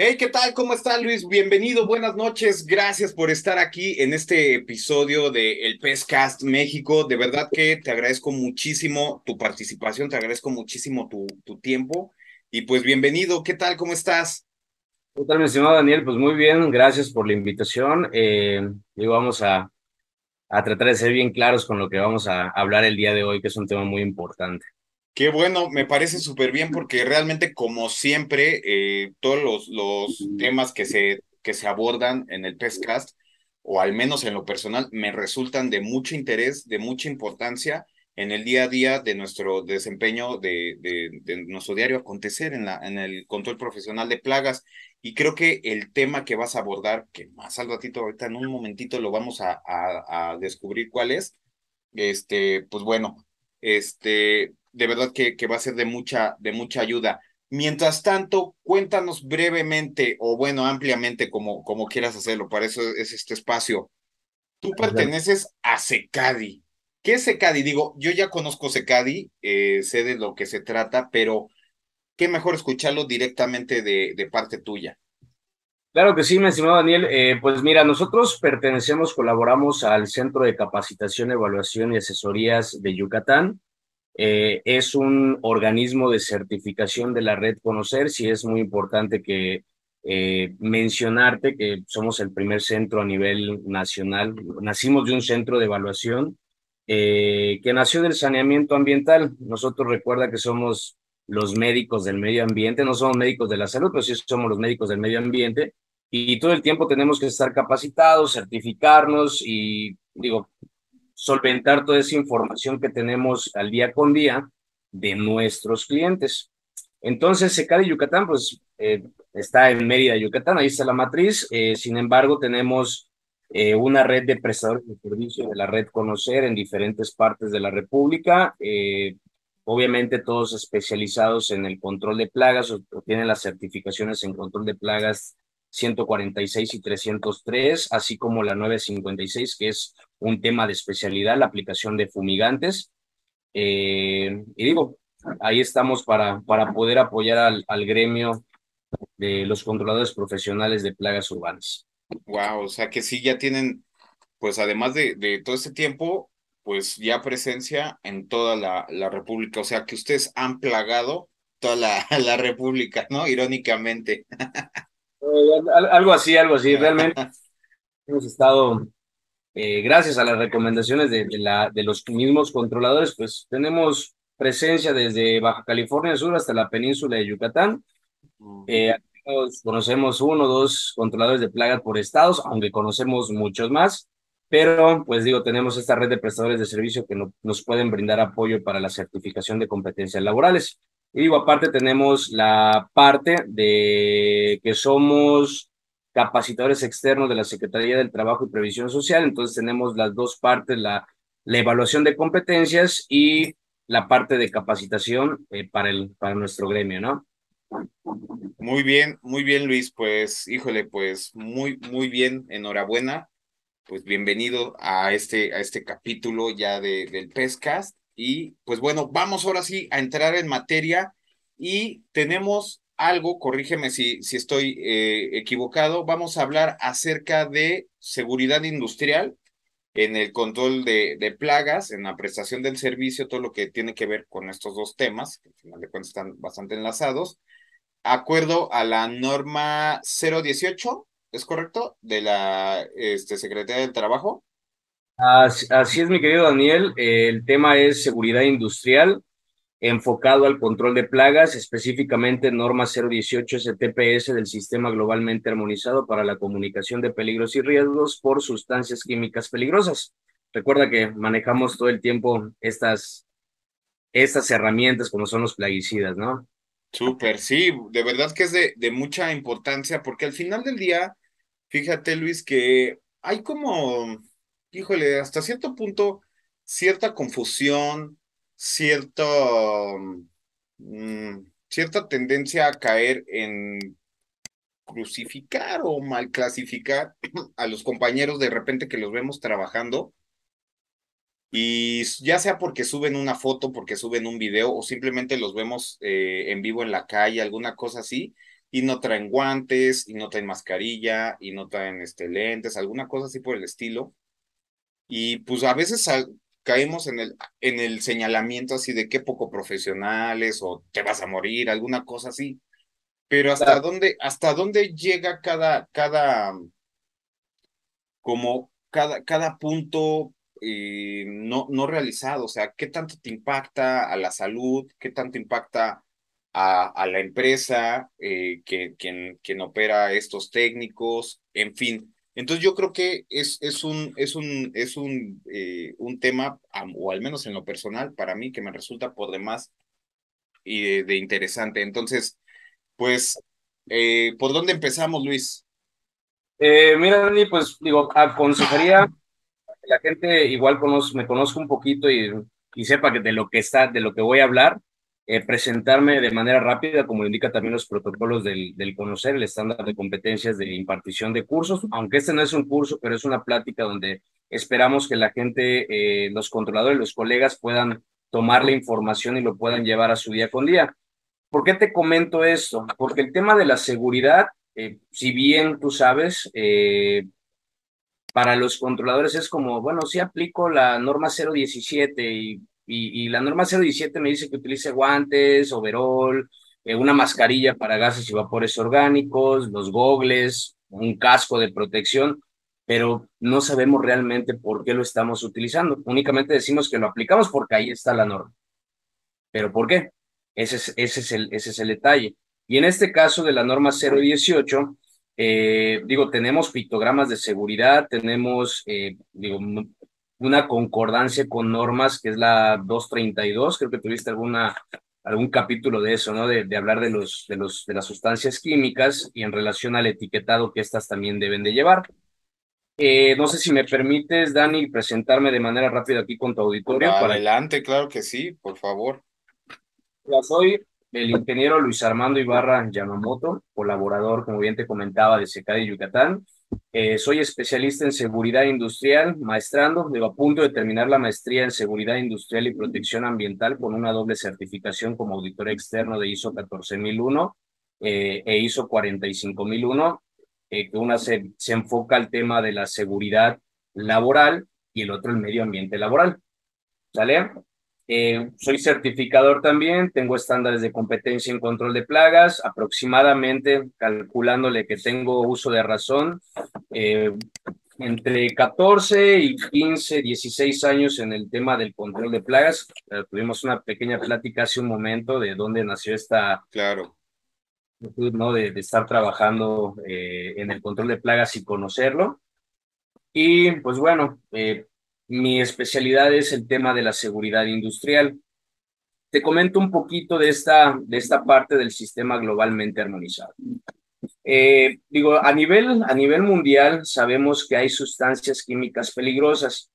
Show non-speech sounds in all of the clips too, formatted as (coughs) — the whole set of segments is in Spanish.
Hey, ¿qué tal? ¿Cómo está Luis? Bienvenido, buenas noches. Gracias por estar aquí en este episodio de El Pescast México. De verdad que te agradezco muchísimo tu participación, te agradezco muchísimo tu, tu tiempo. Y pues bienvenido, ¿qué tal? ¿Cómo estás? ¿Qué tal, mi estimado Daniel? Pues muy bien, gracias por la invitación. Eh, y vamos a, a tratar de ser bien claros con lo que vamos a hablar el día de hoy, que es un tema muy importante. Qué bueno, me parece súper bien porque realmente, como siempre, eh, todos los, los temas que se, que se abordan en el PESCAST, o al menos en lo personal, me resultan de mucho interés, de mucha importancia en el día a día de nuestro desempeño, de, de, de nuestro diario acontecer en, la, en el control profesional de plagas. Y creo que el tema que vas a abordar, que más al ratito, ahorita en un momentito lo vamos a, a, a descubrir cuál es, este, pues bueno, este, de verdad que, que va a ser de mucha, de mucha ayuda. Mientras tanto, cuéntanos brevemente o bueno, ampliamente, como, como quieras hacerlo, para eso es este espacio. Tú perteneces a Secadi. ¿Qué es Secadi? Digo, yo ya conozco Secadi, eh, sé de lo que se trata, pero qué mejor escucharlo directamente de, de parte tuya. Claro que sí, mi estimado Daniel. Eh, pues mira, nosotros pertenecemos, colaboramos al Centro de Capacitación, Evaluación y Asesorías de Yucatán. Eh, es un organismo de certificación de la red Conocer, sí es muy importante que eh, mencionarte que somos el primer centro a nivel nacional. Nacimos de un centro de evaluación eh, que nació del saneamiento ambiental. Nosotros recuerda que somos los médicos del medio ambiente, no somos médicos de la salud, pero sí somos los médicos del medio ambiente y todo el tiempo tenemos que estar capacitados, certificarnos y digo, solventar toda esa información que tenemos al día con día de nuestros clientes. Entonces, de Yucatán, pues eh, está en Mérida, Yucatán, ahí está la matriz. Eh, sin embargo, tenemos eh, una red de prestadores de servicio de la red Conocer en diferentes partes de la República. Eh, obviamente, todos especializados en el control de plagas tienen las certificaciones en control de plagas 146 y 303, así como la 956, que es un tema de especialidad, la aplicación de fumigantes. Eh, y digo, ahí estamos para, para poder apoyar al, al gremio de los controladores profesionales de plagas urbanas. Wow, o sea que sí ya tienen, pues además de, de todo este tiempo, pues ya presencia en toda la, la República, o sea que ustedes han plagado toda la, (laughs) la República, ¿no? Irónicamente. (laughs) algo así, algo así. Realmente (laughs) hemos estado, eh, gracias a las recomendaciones de, de, la, de los mismos controladores, pues tenemos presencia desde Baja California Sur hasta la península de Yucatán. Eh, conocemos uno o dos controladores de plagas por estados, aunque conocemos muchos más, pero pues digo, tenemos esta red de prestadores de servicio que no, nos pueden brindar apoyo para la certificación de competencias laborales. Y digo, aparte tenemos la parte de que somos capacitadores externos de la Secretaría del Trabajo y Previsión Social, entonces tenemos las dos partes, la, la evaluación de competencias y la parte de capacitación eh, para, el, para nuestro gremio, ¿no? Muy bien, muy bien, Luis. Pues, híjole, pues muy, muy bien. Enhorabuena. Pues bienvenido a este, a este capítulo ya de, del Pescast. Y pues bueno, vamos ahora sí a entrar en materia y tenemos algo, corrígeme si, si estoy eh, equivocado, vamos a hablar acerca de seguridad industrial en el control de, plagas, en la prestación del servicio, todo lo que tiene que ver con estos dos temas, que al final de cuentas están bastante enlazados, acuerdo a la norma 018, ¿es correcto? De la este, Secretaría del Trabajo. Así, así, es, mi querido Daniel. Eh, el tema es seguridad industrial enfocado al control de plagas, específicamente norma 018 STPS del Sistema Globalmente Armonizado para la Comunicación de Peligros y Riesgos por Sustancias Químicas Peligrosas. Recuerda que manejamos todo el tiempo estas, estas herramientas como son los plaguicidas, ¿no? Súper, sí, de verdad que es de, de mucha importancia porque al final del día, fíjate Luis, que hay como híjole, hasta cierto punto, cierta confusión, cierto, mmm, cierta tendencia a caer en crucificar o mal clasificar a los compañeros de repente que los vemos trabajando. Y ya sea porque suben una foto, porque suben un video o simplemente los vemos eh, en vivo en la calle, alguna cosa así, y no traen guantes, y no traen mascarilla, y no traen este, lentes, alguna cosa así por el estilo. Y pues a veces caemos en el, en el señalamiento así de qué poco profesionales o te vas a morir, alguna cosa así. Pero hasta dónde, hasta dónde llega cada, cada, como cada, cada punto eh, no, no realizado, o sea, qué tanto te impacta a la salud, qué tanto impacta a, a la empresa, eh, que, quien, quien opera estos técnicos, en fin. Entonces yo creo que es, es un, es un, es un, eh, un tema, o al menos en lo personal, para mí, que me resulta por demás y de, interesante. Entonces, pues, ¿por dónde empezamos, Luis? mira, Dani, pues digo, aconsejaría la gente igual me conozca un poquito y, y, sepa que de lo que está, de lo que voy a hablar, eh, presentarme de manera rápida, como indica también los protocolos del, del conocer, el estándar de competencias de impartición de cursos, aunque este no es un curso, pero es una plática donde esperamos que la gente, eh, los controladores, los colegas puedan tomar la información y lo puedan llevar a su día con día. ¿Por qué te comento esto? Porque el tema de la seguridad, eh, si bien tú sabes, para los controladores es como, bueno, si aplico la norma 017 y, y, la norma 017 me dice que utilice guantes, overall, eh, una mascarilla para gases y vapores orgánicos, los gogles, un casco de protección, pero no sabemos realmente por qué lo estamos utilizando. Únicamente decimos que lo aplicamos porque ahí está la norma. ¿Pero por qué? Ese es, ese es, el, ese es el detalle. Y en este caso de la norma 018, eh, digo, tenemos pictogramas de seguridad, tenemos, eh, digo, una concordancia con normas, que es la 232, creo que tuviste alguna, algún capítulo de eso, ¿no? De, de hablar de, los, de, los, de las sustancias químicas y en relación al etiquetado que estas también deben de llevar. Eh, no sé si me permites, Dani, presentarme de manera rápida aquí con tu auditorio. Adelante, claro que sí, por favor. Ya soy el ingeniero Luis Armando Ibarra Yamamoto, colaborador, como bien te comentaba, de de Yucatán. Eh, soy especialista en seguridad industrial, maestrando, digo, a punto de terminar la maestría en seguridad industrial y protección ambiental con una doble certificación como auditor externo de ISO 14001 eh, e ISO 45001, eh, que una se, se enfoca al tema de la seguridad laboral y el otro el medio ambiente laboral. ¿Sale? Eh, soy certificador también, tengo estándares de competencia en control de plagas, aproximadamente calculándole que tengo uso de razón, eh, entre 14 y 15, 16 años en el tema del control de plagas. Eh, tuvimos una pequeña plática hace un momento de dónde nació esta... Claro. ¿no? De, de estar trabajando en el control de plagas y conocerlo. Y pues bueno, eh, mi especialidad es el tema de la seguridad industrial. Te comento un poquito de esta, de esta parte del sistema globalmente armonizado. Eh, digo, a nivel, a nivel mundial sabemos que hay sustancias químicas peligrosas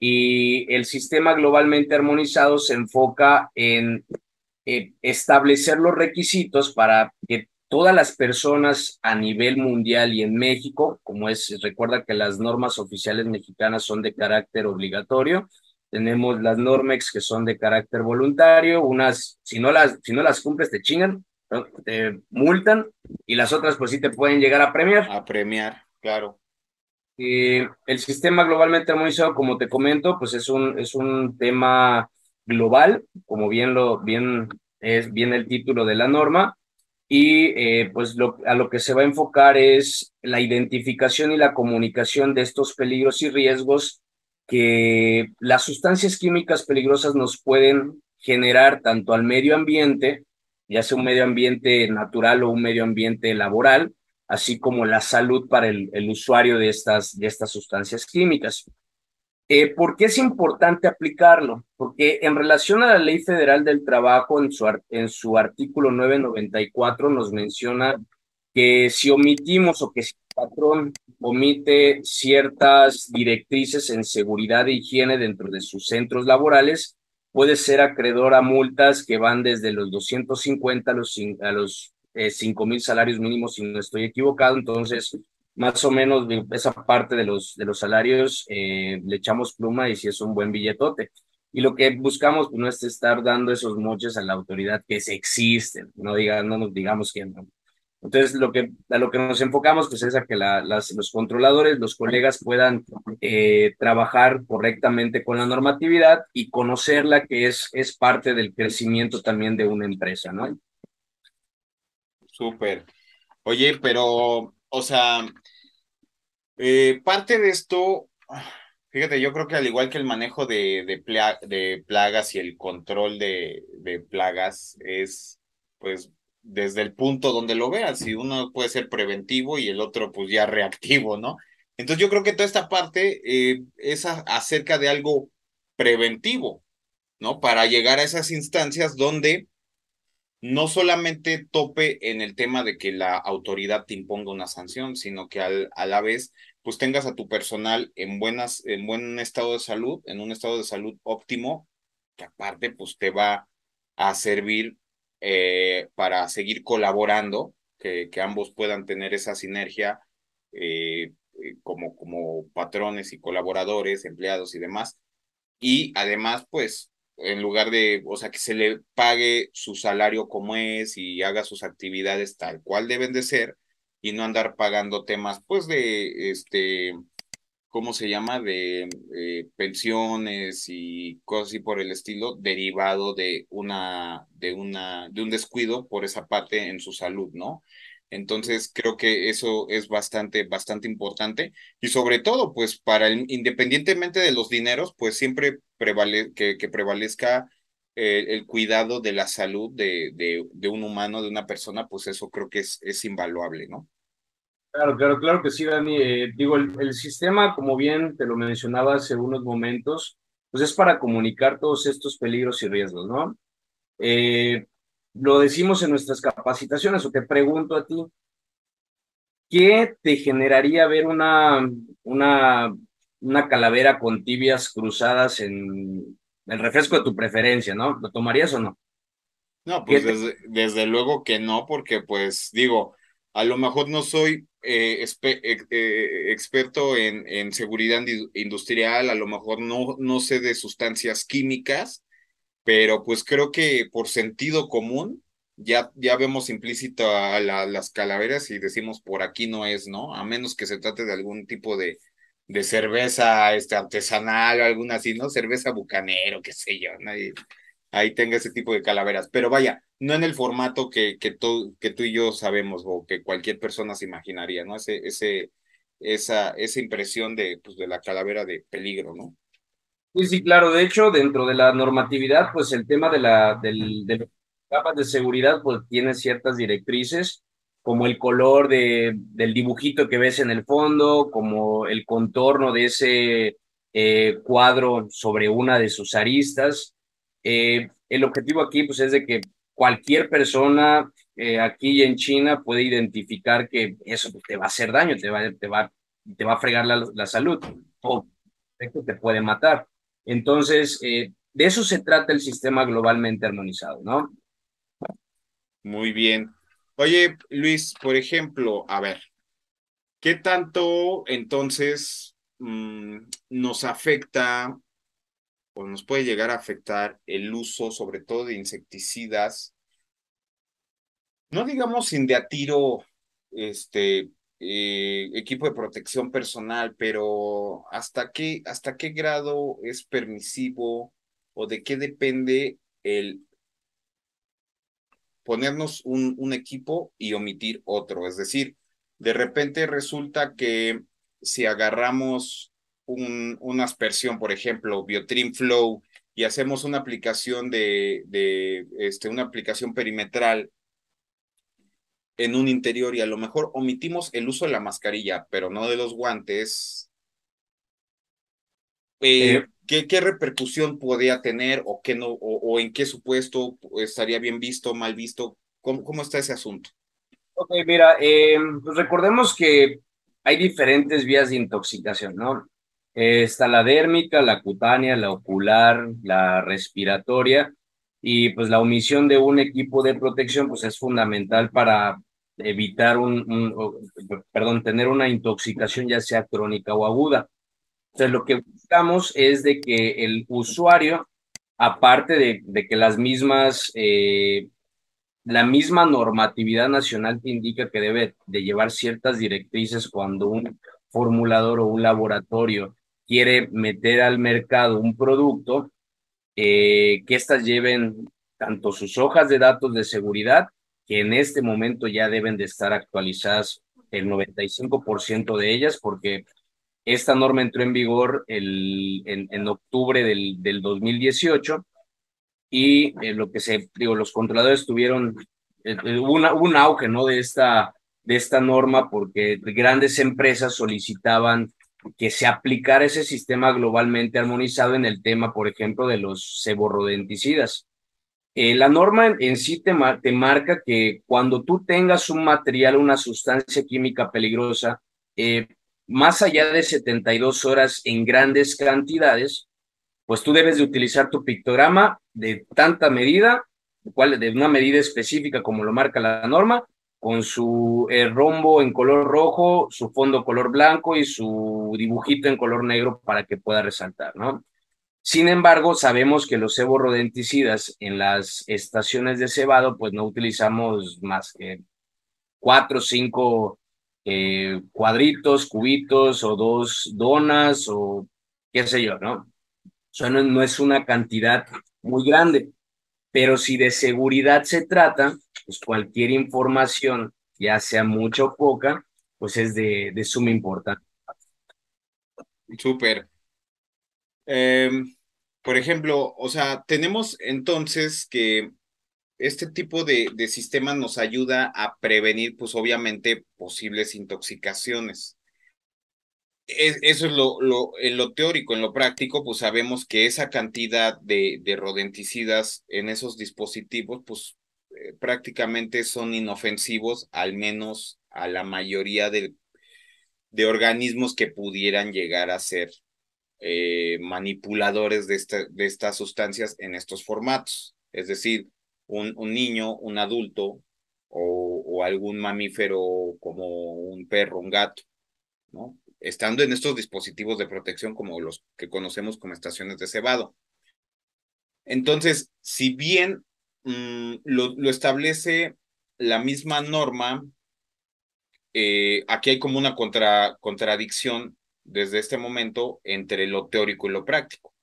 y el sistema globalmente armonizado se enfoca en eh, establecer los requisitos para que todas las personas a nivel mundial y en México, como es, recuerda que las normas oficiales mexicanas son de carácter obligatorio, tenemos las Normex que son de carácter voluntario, unas, si no las, si no las cumples te chingan, te multan, y las otras pues sí te pueden llegar a premiar. A premiar, claro. Y el sistema globalmente armonizado, como te comento, pues es un, es un tema global, como bien lo, bien es bien el título de la norma, y eh, pues lo, a lo que se va a enfocar es la identificación y la comunicación de estos peligros y riesgos que las sustancias químicas peligrosas nos pueden generar tanto al medio ambiente, ya sea un medio ambiente natural o un medio ambiente laboral, así como la salud para el, el usuario de estas, de estas sustancias químicas. Eh, ¿Por qué es importante aplicarlo? Porque en relación a la Ley Federal del Trabajo, en su, en su artículo 994 nos menciona que si omitimos o que si el patrón omite ciertas directrices en seguridad e higiene dentro de sus centros laborales, puede ser acreedor a multas que van desde los 250 a los, a los eh, 5 mil salarios mínimos, si no estoy equivocado. Entonces, más o menos esa parte de los, de los salarios eh, le echamos pluma y si es un buen billetote. Y lo que buscamos pues, no es estar dando esos moches a la autoridad que se existen, no, diga, no nos digamos que no. Entonces, lo que, a lo que nos enfocamos pues, es a que la, las, los controladores, los colegas puedan eh, trabajar correctamente con la normatividad y conocerla, que es, es parte del crecimiento también de una empresa, ¿no? Súper. Oye, pero, o sea, eh, parte de esto, fíjate, yo creo que al igual que el manejo de, de, plagas y el control de, de plagas es, pues, desde el punto donde lo veas, si uno puede ser preventivo y el otro pues ya reactivo, ¿no? Entonces yo creo que toda esta parte eh, es acerca de algo preventivo, ¿no? Para llegar a esas instancias donde no solamente tope en el tema de que la autoridad te imponga una sanción, sino que al, a la vez pues tengas a tu personal en buenas, en buen estado de salud, en un estado de salud óptimo, que aparte pues te va a servir eh, para seguir colaborando, que, que, ambos puedan tener esa sinergia eh, eh, como, como patrones y colaboradores, empleados y demás. Y además, pues, en lugar de, o sea, que se le pague su salario como es y haga sus actividades tal cual deben de ser y no andar pagando temas, pues, de, este, ¿cómo se llama? De eh, pensiones y cosas así por el estilo, derivado de una, de una, de un descuido por esa parte en su salud, ¿no? Entonces creo que eso es bastante, bastante importante y sobre todo, pues para el, independientemente de los dineros, pues siempre prevale, que, prevalezca el, el, cuidado de la salud de, de, de, un humano, de una persona, pues eso creo que es, es invaluable, ¿no? Claro, claro, claro que sí, Dani. Eh, digo, el, el, sistema, como bien te lo mencionaba hace unos momentos, pues es para comunicar todos estos peligros y riesgos, ¿no? Eh, lo decimos en nuestras capacitaciones, o te pregunto a ti, ¿qué te generaría ver una, una, una calavera con tibias cruzadas en el refresco de tu preferencia, ¿no? ¿Lo tomarías o no? No, pues desde, desde luego que no, porque pues digo, a lo mejor no soy eh, eh, eh, experto en, en, seguridad industrial, a lo mejor no, no sé de sustancias químicas, pero pues creo que por sentido común ya, ya vemos implícito a las calaveras y decimos por aquí no es, ¿no? A menos que se trate de algún tipo de, de cerveza este, artesanal o alguna así, ¿no? Cerveza bucanero, qué sé yo, nadie, ahí tenga ese tipo de calaveras. Pero vaya, no en el formato que, que, tú, que tú y yo sabemos o que cualquier persona se imaginaría, ¿no? Ese, ese, esa, esa impresión de, pues, de la calavera de peligro, ¿no? Sí, sí, claro. De hecho, dentro de la normatividad, pues el tema de la del, de capas de seguridad, pues tiene ciertas directrices, como el color de, del dibujito que ves en el fondo, como el contorno de ese eh, cuadro sobre una de sus aristas. Eh, el objetivo aquí pues, es de que cualquier persona eh, aquí en China puede identificar que eso te va a hacer daño, te va, te va, te va a fregar la, la salud o te puede matar. Entonces, eh, de eso se trata el sistema globalmente armonizado, ¿no? Muy bien. Oye, Luis, por ejemplo, a ver, ¿qué tanto entonces mmm, nos afecta o nos puede llegar a afectar el uso, sobre todo de insecticidas, no digamos sin de a tiro, este, eh, equipo de protección personal, pero ¿hasta qué, hasta qué grado es permisivo o de qué depende el ponernos un, un equipo y omitir otro? Es decir, de repente resulta que si agarramos un, una aspersión, por ejemplo, Biotrim Flow, y hacemos una aplicación de, de este, una aplicación perimetral en un interior y a lo mejor omitimos el uso de la mascarilla, pero no de los guantes, eh, eh, ¿qué, ¿qué, repercusión podría tener o, qué no, o, o, en qué supuesto estaría bien visto, mal visto? ¿Cómo, cómo está ese asunto? Ok, mira, eh, pues recordemos que hay diferentes vías de intoxicación, ¿no? está la dérmica, la cutánea, la ocular, la respiratoria y pues la omisión de un equipo de protección pues es fundamental para evitar un, perdón, tener una intoxicación ya sea crónica o aguda. Entonces lo que buscamos es de que el usuario, aparte de, de que las mismas eh, la misma normatividad nacional te indica que debe de llevar ciertas directrices cuando un formulador o un laboratorio quiere meter al mercado un producto, eh, que éstas lleven tanto sus hojas de datos de seguridad, que en este momento ya deben de estar actualizadas el 95% de ellas, porque esta norma entró en vigor el, en, en octubre del, del 2018 y eh, lo que se, digo, los controladores tuvieron eh, eh, un auge, ¿no? De esta, de esta norma porque grandes empresas solicitaban que se aplicara ese sistema globalmente armonizado en el tema, por ejemplo, de los seborrodenticidas. Eh, la norma en sí te, te, marca que cuando tú tengas un material, una sustancia química peligrosa, eh, más allá de 72 horas en grandes cantidades, pues tú debes de utilizar tu pictograma de tanta medida, de una medida específica como lo marca la norma, con su eh, rombo en color rojo, su fondo color blanco y su dibujito en color negro para que pueda resaltar, ¿no? Sin embargo, sabemos que los seborrodenticidas en las estaciones de cebado, pues no utilizamos más que cuatro o cinco eh, cuadritos, cubitos o dos donas o qué sé yo, no, no es una cantidad muy grande, pero si de seguridad se trata, pues cualquier información, ya sea mucha o poca, pues es de, de suma importancia. Súper. Eh, por ejemplo, o sea, tenemos entonces que este tipo de, de sistema nos ayuda a prevenir, pues obviamente, posibles intoxicaciones. Es, eso es lo, lo, en lo teórico, en lo práctico, pues sabemos que esa cantidad de, de rodenticidas en esos dispositivos, pues eh, prácticamente son inofensivos, al menos a la mayoría de organismos que pudieran llegar a ser eh, manipuladores de, esta, de estas sustancias en estos formatos. Es decir, un, un niño, un adulto o, o, algún mamífero como un perro, un gato, ¿no? Estando en estos dispositivos de protección como los que conocemos como estaciones de cebado. Entonces, si bien mmm, lo, lo, establece la misma norma, eh, aquí hay como una contra, contradicción desde este momento entre lo teórico y lo práctico.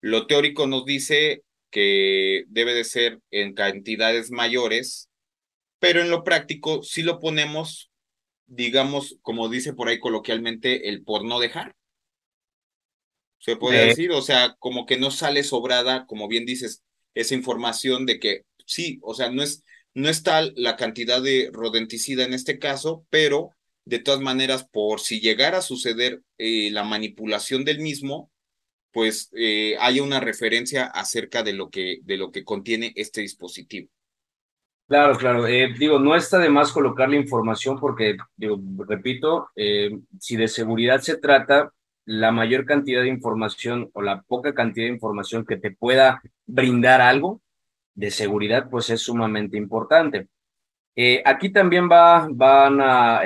Lo teórico nos dice que debe de ser en cantidades mayores, pero en lo práctico sí lo ponemos, digamos, como dice por ahí coloquialmente, el por no dejar. Se puede eh. decir, o sea, como que no sale sobrada, como bien dices, esa información de que sí, o sea, no es, no es tal la cantidad de rodenticida en este caso, pero de todas maneras, por si llegara a suceder eh, la manipulación del mismo, pues eh, haya una referencia acerca de lo que, de lo que contiene este dispositivo. Claro, claro. Eh, digo, no está de más colocar la información porque, digo, repito, eh, si de seguridad se trata, la mayor cantidad de información o la poca cantidad de información que te pueda brindar algo de seguridad, pues es sumamente importante. Aquí también va, van a,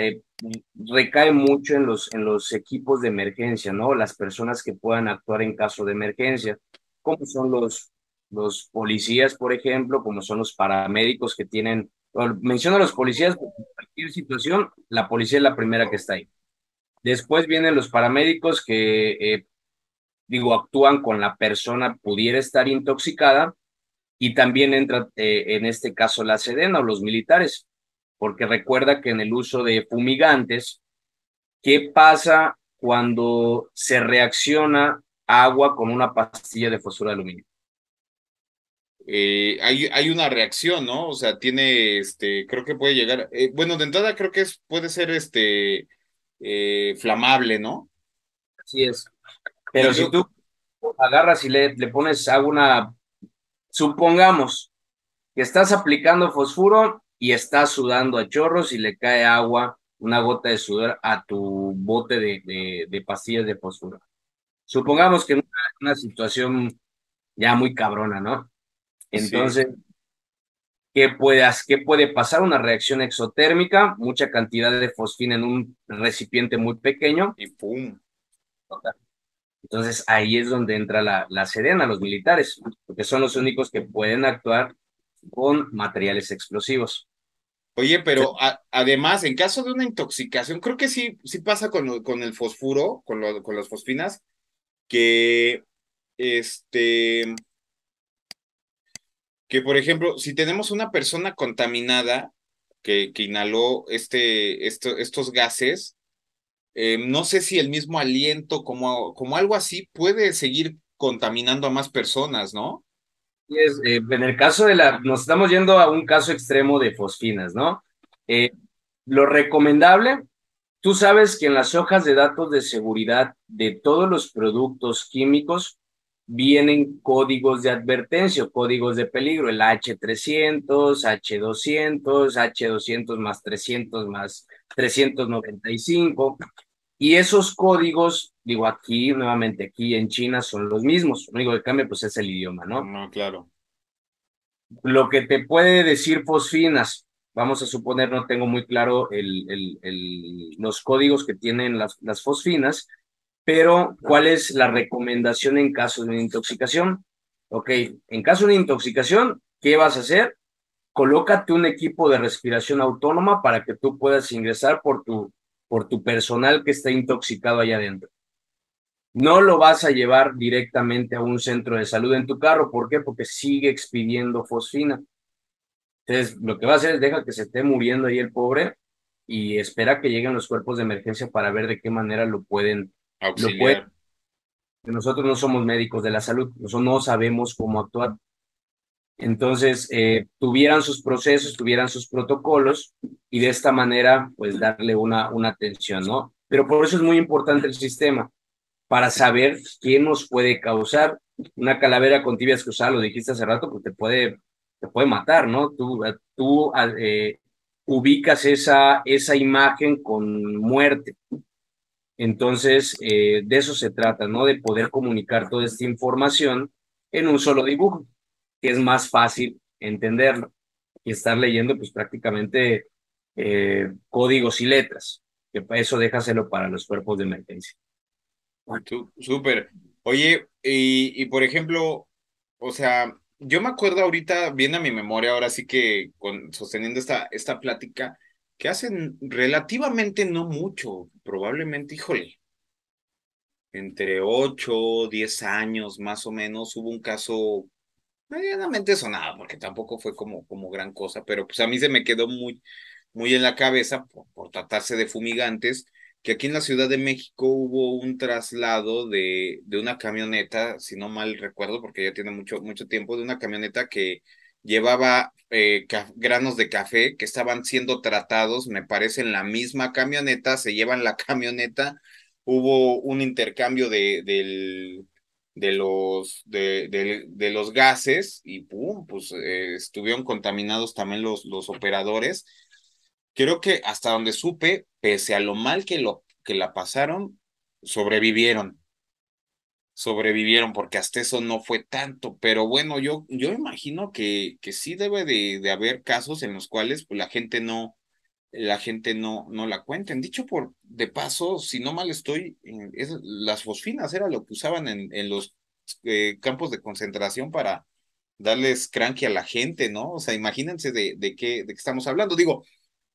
recae mucho en los, en los equipos de emergencia, ¿no? Las personas que puedan actuar en caso de emergencia, como son los, los policías, por ejemplo, como son los paramédicos que tienen, menciono a los policías, en cualquier situación, la policía es la primera que está ahí. Después vienen los paramédicos que, eh, digo, actúan con la persona, pudiera estar intoxicada, y también entra eh, en este caso la Sedena o los militares, porque recuerda que en el uso de fumigantes, ¿qué pasa cuando se reacciona agua con una pastilla de fosfuro de aluminio? Eh, hay, hay una reacción, ¿no? O sea, tiene, este, creo que puede llegar, eh, bueno, de entrada creo que es, puede ser, este, eh, flamable, ¿no? Así es. Pero si tú agarras y le, le pones agua, una, supongamos que estás aplicando fosfuro y estás sudando a chorros y le cae agua, una gota de sudor a tu bote de, de, de pastillas de fosfuro. Supongamos que en una, una, situación ya muy cabrona, ¿no? Entonces, sí. ¿qué, puede, ¿qué puede pasar? Una reacción exotérmica, mucha cantidad de fosfina en un recipiente muy pequeño. Y ¡pum! Entonces ahí es donde entra la, la Sedena, los militares, porque son los únicos que pueden actuar con materiales explosivos. Oye, pero además, en caso de una intoxicación, creo que sí, sí pasa con, con el fosfuro, con, lo, con las fosfinas, que este, que por ejemplo, si tenemos una persona contaminada que, que inhaló este, estos gases, eh, no sé si el mismo aliento, como, como algo así, puede seguir contaminando a más personas, ¿no? Eh, en el caso de la, nos estamos yendo a un caso extremo de fosfinas, ¿no? Eh, lo recomendable, tú sabes que en las hojas de datos de seguridad de todos los productos químicos vienen códigos de advertencia códigos de peligro, el H300, H200, H200 más 300 más 395. Y esos códigos, digo aquí, nuevamente aquí en China son los mismos. Lo único que cambia pues es el idioma, ¿no? No, claro. Lo que te puede decir fosfinas, vamos a suponer, no tengo muy claro el, el, el, los códigos que tienen las, las fosfinas, pero ¿cuál es la recomendación en caso de una intoxicación? Ok, en caso de una intoxicación, ¿qué vas a hacer? Colócate un equipo de respiración autónoma para que tú puedas ingresar por tu, por tu personal que está intoxicado allá adentro. No lo vas a llevar directamente a un centro de salud en tu carro. ¿Por qué? Porque sigue expidiendo fosfina. Entonces, lo que va a hacer es deja que se esté muriendo ahí el pobre y espera que lleguen los cuerpos de emergencia para ver de qué manera lo pueden Auxiliar. nosotros no somos médicos de la salud, nosotros no sabemos cómo actuar. Entonces, eh, tuvieran sus procesos, tuvieran sus protocolos y de esta manera, pues darle una, una atención, ¿no? Pero por eso es muy importante el sistema, para saber qué nos puede causar. Una calavera con tibias cruzadas, lo dijiste hace rato, pues te puede, te puede matar, ¿no? Tú, tú eh, ubicas esa, esa imagen con muerte. Entonces, eh, de eso se trata, ¿no? De poder comunicar toda esta información en un solo dibujo, es más fácil entenderlo y estar leyendo, pues prácticamente eh, códigos y letras, que eso déjaselo para los cuerpos de emergencia. Súper. Oye, y, y por ejemplo, o sea, yo me acuerdo ahorita, viene a mi memoria, ahora sí que con, sosteniendo esta, esta plática, que hacen relativamente no mucho, probablemente, híjole, entre 8, 10 años más o menos, hubo un caso medianamente sonado, porque tampoco fue como, como gran cosa, pero pues a mí se me quedó muy, muy en la cabeza por, por tratarse de fumigantes, que aquí en la Ciudad de México hubo un traslado de, de una camioneta, si no mal recuerdo, porque ya tiene mucho, mucho tiempo, de una camioneta que llevaba eh, granos de café que estaban siendo tratados, me parece, en la misma camioneta, se llevan la camioneta, hubo un intercambio de, del, de, los, de, de, los gases y pum, pues eh, estuvieron contaminados también los, los operadores. Creo que hasta donde supe, pese a lo mal que, lo, que la pasaron, sobrevivieron sobrevivieron, porque hasta eso no fue tanto, pero bueno, yo, yo imagino que, que sí debe de, de haber casos en los cuales pues, la gente no, la gente no, no la cuenten. Dicho por de paso, si no mal estoy, es, las fosfinas era lo que usaban en, en los eh, campos de concentración para darles cranky a la gente, ¿no? O sea, imagínense de, de, qué, de qué estamos hablando. Digo,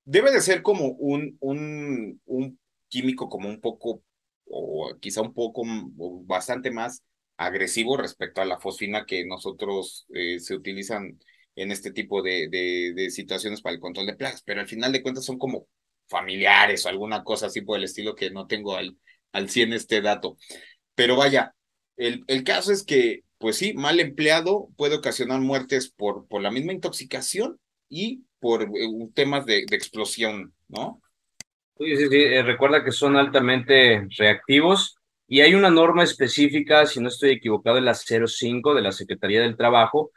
debe de ser como un, un, un químico como un poco o quizá un poco bastante más agresivo respecto a la fosfina que nosotros eh, se utilizan en este tipo de, de, situaciones para el control de plagas, pero al final de cuentas son como familiares o alguna cosa así por el estilo que no tengo al, al 100 este dato. Pero vaya, el, el caso es que, pues sí, mal empleado puede ocasionar muertes por, por la misma intoxicación y por eh, temas de, de explosión, ¿no? Sí, sí, sí. Eh, recuerda que son altamente reactivos y hay una norma específica, si no estoy equivocado, en la 05 de la Secretaría del Trabajo,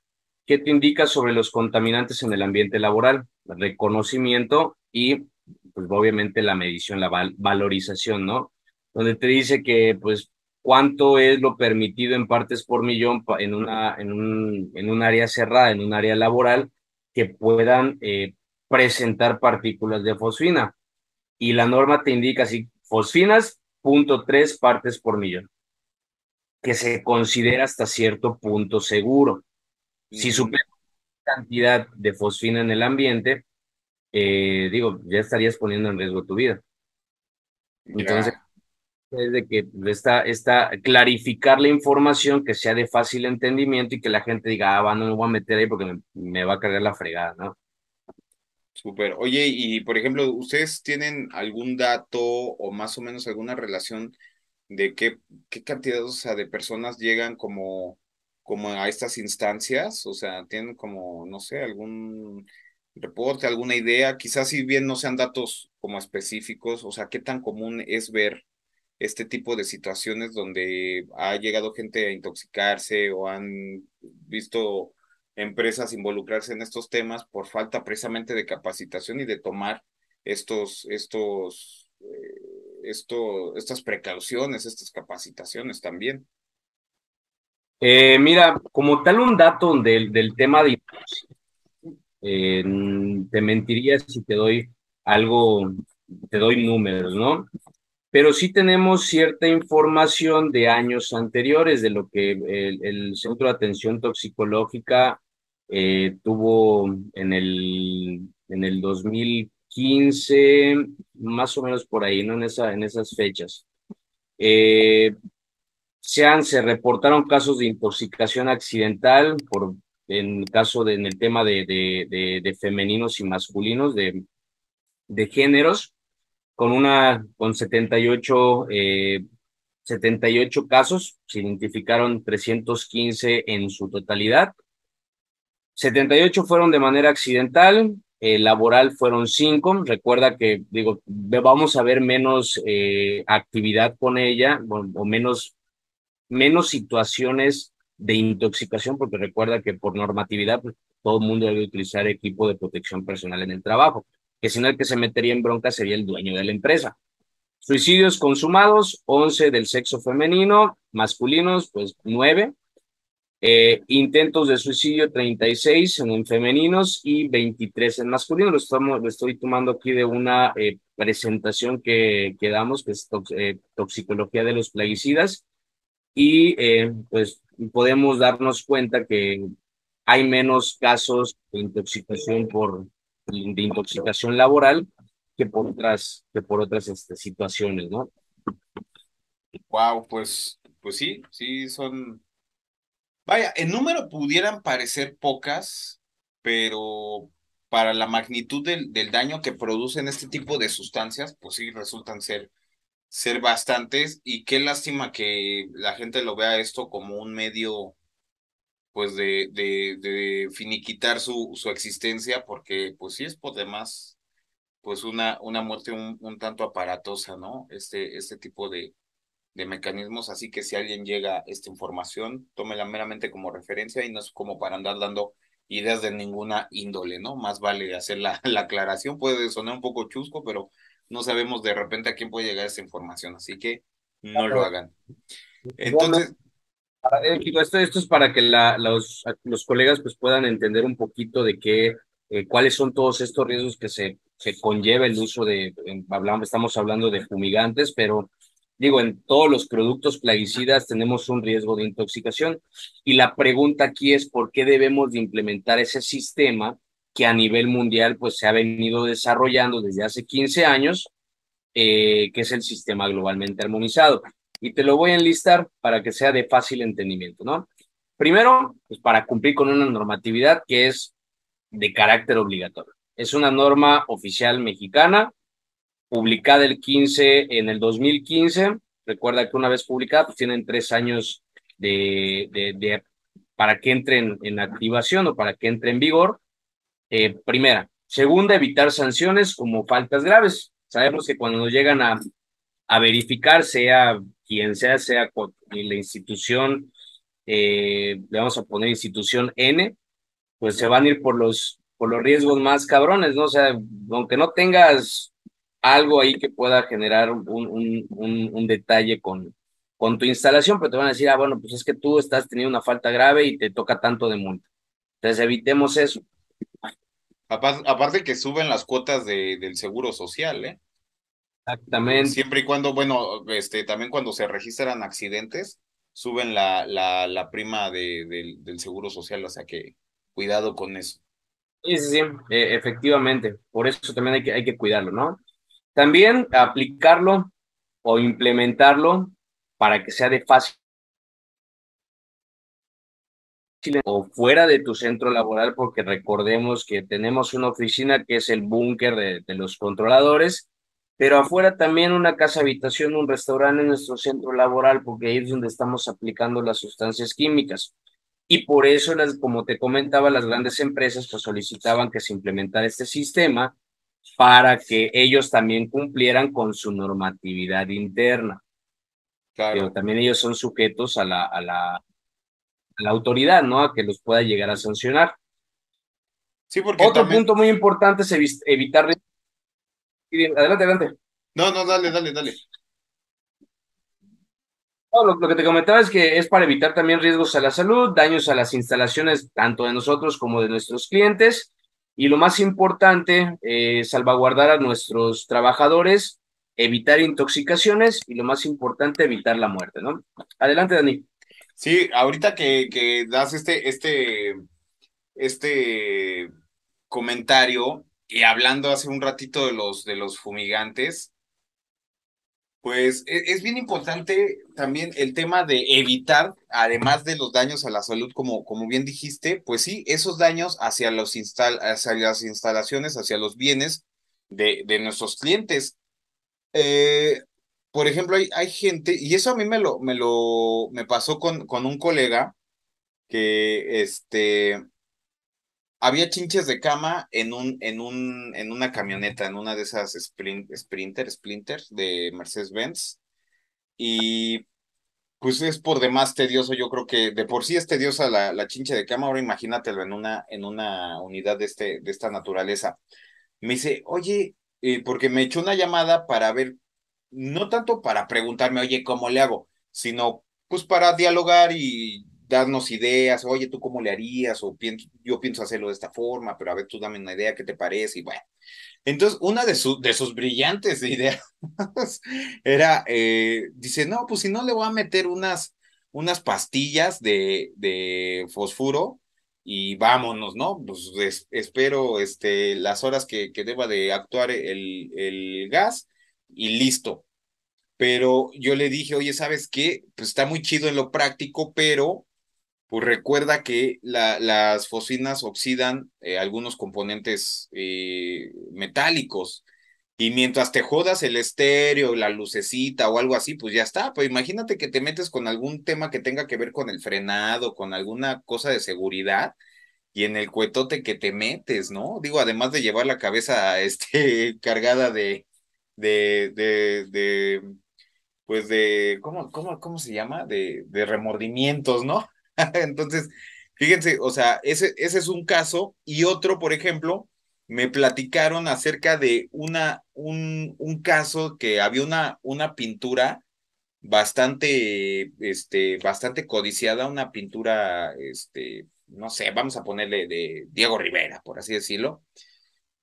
que te indica sobre los contaminantes en el ambiente laboral, reconocimiento y, pues, obviamente, la medición, la valorización, ¿no? Donde te dice que, pues, cuánto es lo permitido en partes por millón en, una, en, un, en un área cerrada, en un área laboral, que puedan eh, presentar partículas de fosfina y la norma te indica así, fosfinas, punto tres partes por millón, que se considera hasta cierto punto seguro. Si supera cantidad de fosfina en el ambiente, eh, digo, ya estarías poniendo en riesgo tu vida. Entonces, es de que está, está clarificar la información que sea de fácil entendimiento y que la gente diga, ah, no me voy a meter ahí porque me, va a cargar la fregada, ¿no? Súper. Oye, y por ejemplo, ¿ustedes tienen algún dato o más o menos alguna relación de qué, qué cantidad o sea, de personas llegan como, como a estas instancias? O sea, ¿tienen como, no sé, algún reporte, alguna idea? Quizás si bien no sean datos como específicos, o sea, ¿qué tan común es ver este tipo de situaciones donde ha llegado gente a intoxicarse o han visto empresas involucrarse en estos temas por falta precisamente de capacitación y de tomar estos, estos, eh, esto, estas precauciones, estas capacitaciones también. Eh, mira, como tal un dato del, del tema de eh, te mentiría si te doy algo, te doy números, ¿no? pero sí tenemos cierta información de años anteriores de lo que el, Centro de Atención Toxicológica eh, tuvo en el, en el 2015, más o menos por ahí, ¿no? En, esa, en esas fechas. Eh, se, reportaron casos de intoxicación accidental por en caso de, en el tema de, de, de, femeninos y masculinos, de, géneros, con una, con 78, eh, 78 casos, se identificaron 315 en su totalidad. 78 fueron de manera accidental, eh, laboral fueron 5. Recuerda que, digo, vamos a ver menos eh, actividad con ella o, menos, menos situaciones de intoxicación, porque recuerda que por normatividad pues, todo el mundo debe utilizar equipo de protección personal en el trabajo que si no el que se metería en bronca sería el dueño de la empresa. Suicidios consumados, 11 del sexo femenino, masculinos, pues 9. Eh, intentos de suicidio, 36 en femeninos y 23 en masculinos. Lo, estamos, lo estoy tomando aquí de una eh, presentación que, que, damos, que es eh, toxicología de los plaguicidas. Y pues podemos darnos cuenta que hay menos casos de intoxicación por, de intoxicación laboral que por otras, que por otras este, situaciones, ¿no? Wow, pues, pues sí, sí son. Vaya, en número pudieran parecer pocas, pero para la magnitud del, del daño que producen este tipo de sustancias, pues sí resultan ser, ser bastantes. Y qué lástima que la gente lo vea esto como un medio pues de, de, de finiquitar su, su existencia, porque pues sí es por demás, pues una, una muerte un, un tanto aparatosa, ¿no? Este, este tipo de, de mecanismos, así que si alguien llega a esta información, tómela meramente como referencia y no es como para andar dando ideas de ninguna índole, ¿no? Más vale hacer la, (laughs) la aclaración, puede sonar un poco chusco, pero no sabemos de repente a quién puede llegar esa información, así que no lo hagan. Entonces, esto, esto es para que la, los, los colegas pues puedan entender un poquito de qué, eh, cuáles son todos estos riesgos que se, se conlleva el uso de, hablamos, estamos hablando de fumigantes, pero digo, en todos los productos plaguicidas tenemos un riesgo de intoxicación y la pregunta aquí es por qué debemos de implementar ese sistema que a nivel mundial pues se ha venido desarrollando desde hace 15 años, eh, que es el sistema globalmente armonizado y te lo voy a enlistar para que sea de fácil entendimiento, ¿no? Primero, pues para cumplir con una normatividad que es de carácter obligatorio. Es una norma oficial mexicana, publicada el 15, en el 2015. Recuerda que una vez publicada, pues tienen tres años de, de, para que entren en activación o para que entre en vigor. Eh, primera. Segunda, evitar sanciones como faltas graves. Sabemos que cuando nos llegan a, a verificar, sea quien sea, sea la institución, eh, le vamos a poner institución N, pues se van a ir por los, por los riesgos más cabrones, ¿no? O sea, aunque no tengas algo ahí que pueda generar un, un, un, detalle con, con tu instalación, pero te van a decir, ah, bueno, pues es que tú estás teniendo una falta grave y te toca tanto de multa. Entonces evitemos eso. Aparte que suben las cuotas de, del seguro social, ¿eh? Exactamente. Siempre y cuando, bueno, este, también cuando se registran accidentes, suben la, la, la prima de, del seguro social, o sea que cuidado con eso. Sí, sí, sí, e, efectivamente. Por eso también hay que, hay que cuidarlo, ¿no? También aplicarlo o implementarlo para que sea de fácil o fuera de tu centro laboral, porque recordemos que tenemos una oficina que es el búnker de, de, los controladores, pero afuera también una casa habitación, un restaurante en nuestro centro laboral, porque ahí es donde estamos aplicando las sustancias químicas. Y por eso, las, como te comentaba, las grandes empresas pues, solicitaban que se implementara este sistema para que ellos también cumplieran con su normatividad interna. Claro. Pero también ellos son sujetos a la, a la, la autoridad, ¿no? A que los pueda llegar a sancionar. Sí, porque Otro también... punto muy importante es evitar... Adelante, adelante. No, no, dale, dale, dale. No, lo, lo, que te comentaba es que es para evitar también riesgos a la salud, daños a las instalaciones tanto de nosotros como de nuestros clientes. Y lo más importante, eh, salvaguardar a nuestros trabajadores, evitar intoxicaciones y lo más importante, evitar la muerte, ¿no? Adelante, Dani. Sí, ahorita que, que das este, este, este comentario y hablando hace un ratito de los, de los fumigantes, pues es bien importante también el tema de evitar, además de los daños a la salud, como, como bien dijiste, pues sí, esos daños hacia, los instal hacia las instalaciones, hacia los bienes de, de nuestros clientes. Eh, por ejemplo, hay, hay gente, y eso a mí me lo, me lo, me pasó con, con un colega que, este, había chinches de cama en un, en un, en una camioneta, en una de esas sprint, Sprinter, Splinters de Mercedes-Benz. Y pues es por demás tedioso, yo creo que de por sí es tediosa la, la chinche de cama, ahora imagínatelo en una, en una unidad de, este, de esta naturaleza. Me dice, oye, eh, porque me echó una llamada para ver, no tanto para preguntarme, oye, ¿cómo le hago? Sino pues para dialogar y darnos ideas, oye, ¿tú cómo le harías? O pienso, yo pienso hacerlo de esta forma, pero a ver, tú dame una idea, ¿qué te parece? Y bueno, entonces una de, su, de sus brillantes (laughs) ideas era, eh, dice, no, pues si no le voy a meter unas, unas pastillas de, de fosfuro y vámonos, ¿no? Pues es, espero este, las horas que, que deba de actuar el, el gas y listo. Pero yo le dije, oye, ¿sabes qué? Pues está muy chido en lo práctico, pero pues recuerda que la, las fosfinas oxidan eh, algunos componentes eh, metálicos. Y mientras te jodas el estéreo, la lucecita o algo así, pues ya está. Pues imagínate que te metes con algún tema que tenga que ver con el frenado, con alguna cosa de seguridad, y en el cuetote que te metes, ¿no? Digo, además de llevar la cabeza (laughs) este, cargada de, de, de, de, pues de, ¿cómo, cómo, cómo se llama? De, de remordimientos, ¿no? (laughs) Entonces, fíjense, o sea, ese, ese es un caso y otro, por ejemplo, me platicaron acerca de una, un, un caso que había una, una pintura bastante, este, bastante codiciada, una pintura, este, no sé, vamos a ponerle de Diego Rivera, por así decirlo,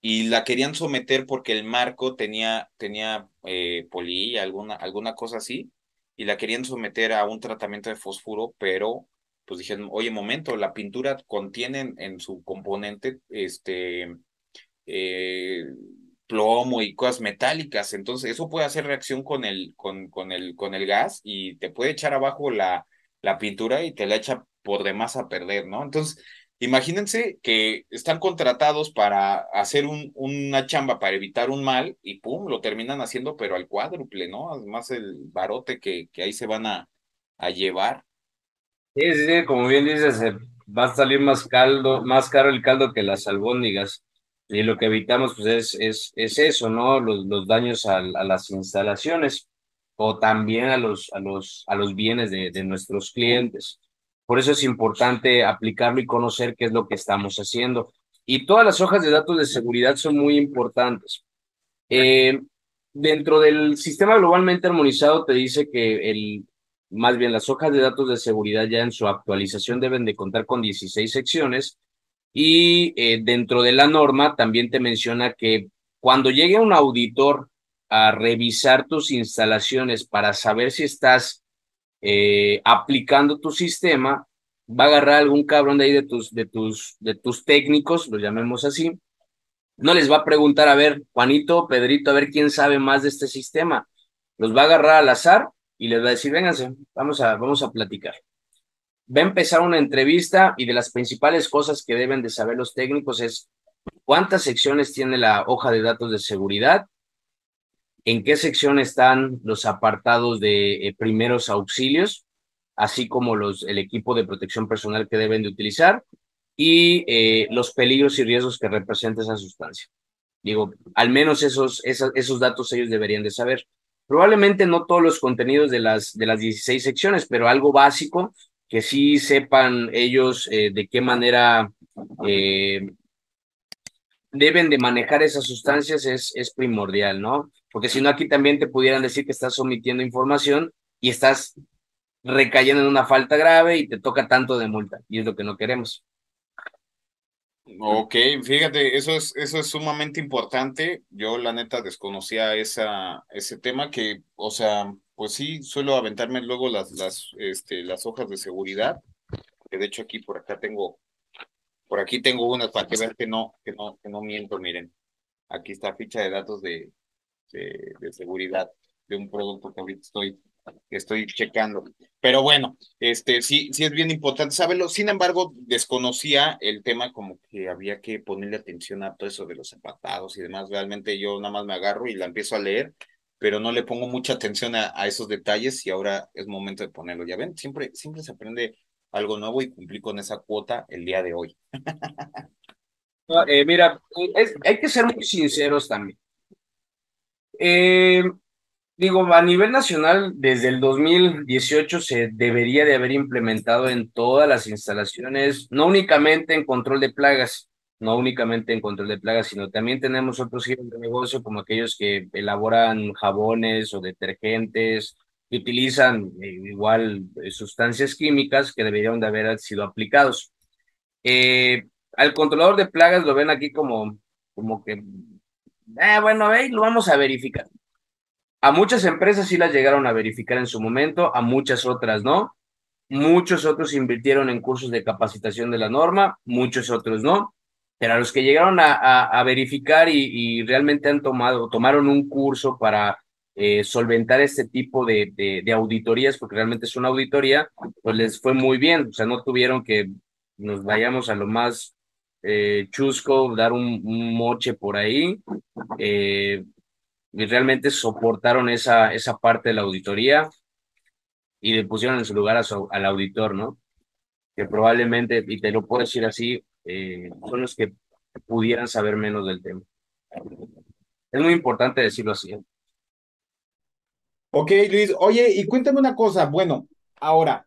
y la querían someter porque el marco tenía, tenía eh, polilla, alguna, alguna cosa así, y la querían someter a un tratamiento de fósforo, pero pues dijeron, oye, momento, la pintura contiene en, su componente este eh, plomo y cosas metálicas, entonces eso puede hacer reacción con el, con, con el, con el gas y te puede echar abajo la, la pintura y te la echa por demás a perder, ¿no? Entonces, imagínense que están contratados para hacer un, una chamba para evitar un mal y pum, lo terminan haciendo, pero al cuádruple, ¿no? Además el barote que, que ahí se van a, a llevar. Sí, sí, como bien dices, eh, va a salir más caldo, más caro el caldo que las albóndigas. Y lo que evitamos pues es, es, es eso, ¿no? Los, los daños a, a, las instalaciones o también a los, a los, a los bienes de, de nuestros clientes. Por eso es importante aplicarlo y conocer qué es lo que estamos haciendo. Y todas las hojas de datos de seguridad son muy importantes. Eh, dentro del sistema globalmente armonizado te dice que el, más bien las hojas de datos de seguridad ya en su actualización deben de contar con 16 secciones y eh, dentro de la norma también te menciona que cuando llegue un auditor a revisar tus instalaciones para saber si estás eh, aplicando tu sistema, va a agarrar algún cabrón de ahí de tus, de tus, de tus técnicos, lo llamemos así, no les va a preguntar, a ver, Juanito, Pedrito, a ver quién sabe más de este sistema. Los va a agarrar al azar y les va a decir, vénganse, vamos a, vamos a platicar. Va a empezar una entrevista y de las principales cosas que deben de saber los técnicos es cuántas secciones tiene la hoja de datos de seguridad, en qué sección están los apartados de eh, primeros auxilios, así como los, el equipo de protección personal que deben de utilizar y eh, los peligros y riesgos que representa esa sustancia. Digo, al menos esos, esos, esos datos ellos deberían de saber. Probablemente no todos los contenidos de las, de las 16 secciones, pero algo básico que sí sepan ellos eh, de qué manera deben de manejar esas sustancias es, es primordial, ¿no? Porque si no, aquí también te pudieran decir que estás omitiendo información y estás recayendo en una falta grave y te toca tanto de multa, y es lo que no queremos. Ok, fíjate, eso es, eso es sumamente importante. Yo la neta desconocía esa, ese tema que, o sea, pues sí, suelo aventarme luego las, las, este, las hojas de seguridad, que de hecho aquí por acá tengo, por aquí tengo unas para que vean que no, que no, que no miento, miren. Aquí está ficha de datos de, de, de seguridad de un producto que ahorita estoy estoy checando. Pero bueno, este sí, sí es bien importante saberlo. Sin embargo, desconocía el tema como que había que ponerle atención a todo eso de los zapatados y demás. Realmente yo nada más me agarro y la empiezo a leer, pero no le pongo mucha atención a, esos detalles y ahora es momento de ponerlo. Ya ven, siempre, siempre se aprende algo nuevo y cumplí con esa cuota el día de hoy. (laughs) Eh, mira, hay que ser muy sinceros también. Eh, Digo, a nivel nacional, desde el 2018 se debería de haber implementado en todas las instalaciones, no únicamente en control de plagas, no únicamente en control de plagas, sino también tenemos otros giros de negocio como aquellos que elaboran jabones o detergentes, que utilizan eh, igual eh, sustancias químicas que deberían de haber sido aplicados. Eh, al controlador de plagas lo ven aquí como, como que, ah, bueno, lo vamos a verificar. A muchas empresas sí las llegaron a verificar en su momento, a muchas otras no. Muchos otros invirtieron en cursos de capacitación de la norma, muchos otros no. Pero a los que llegaron a, verificar y, realmente han tomado, tomaron un curso para eh, solventar este tipo de, de, auditorías, porque realmente es una auditoría, pues les fue muy bien. O sea, no tuvieron que nos vayamos a lo más eh, chusco, dar un, moche por ahí. Eh, y realmente soportaron esa, esa parte de la auditoría y le pusieron en su lugar a al auditor, ¿no? Que probablemente, y te lo puedo decir así, eh, son los que pudieran saber menos del tema. Es muy importante decirlo así. ¿eh? Ok, Luis. Oye, y cuéntame una cosa. Bueno, ahora,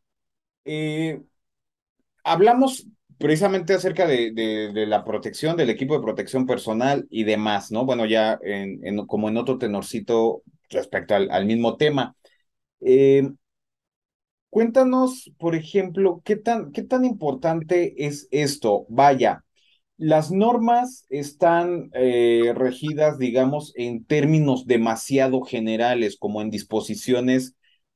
hablamos precisamente acerca de, de, la protección, del equipo de protección personal y demás, ¿no? Bueno, ya en, como en otro tenorcito respecto al, al mismo tema. Eh, cuéntanos, por ejemplo, ¿qué tan, qué tan importante es esto? Vaya, las normas están eh, regidas, digamos, en términos demasiado generales, como en disposiciones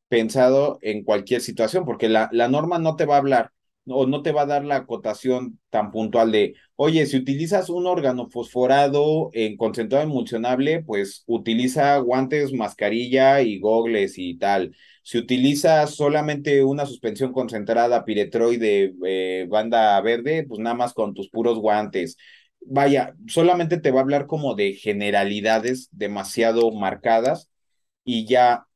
pensado en cualquier situación, porque la, la norma no te va a hablar o no te va a dar la acotación tan puntual de, oye, si utilizas un órgano fosforado en concentrado emulsionable, pues utiliza guantes, mascarilla y gogles y tal. Si utilizas solamente una suspensión concentrada piretroide eh, banda verde, pues nada más con tus puros guantes. Vaya, solamente te va a hablar como de generalidades demasiado marcadas y ya,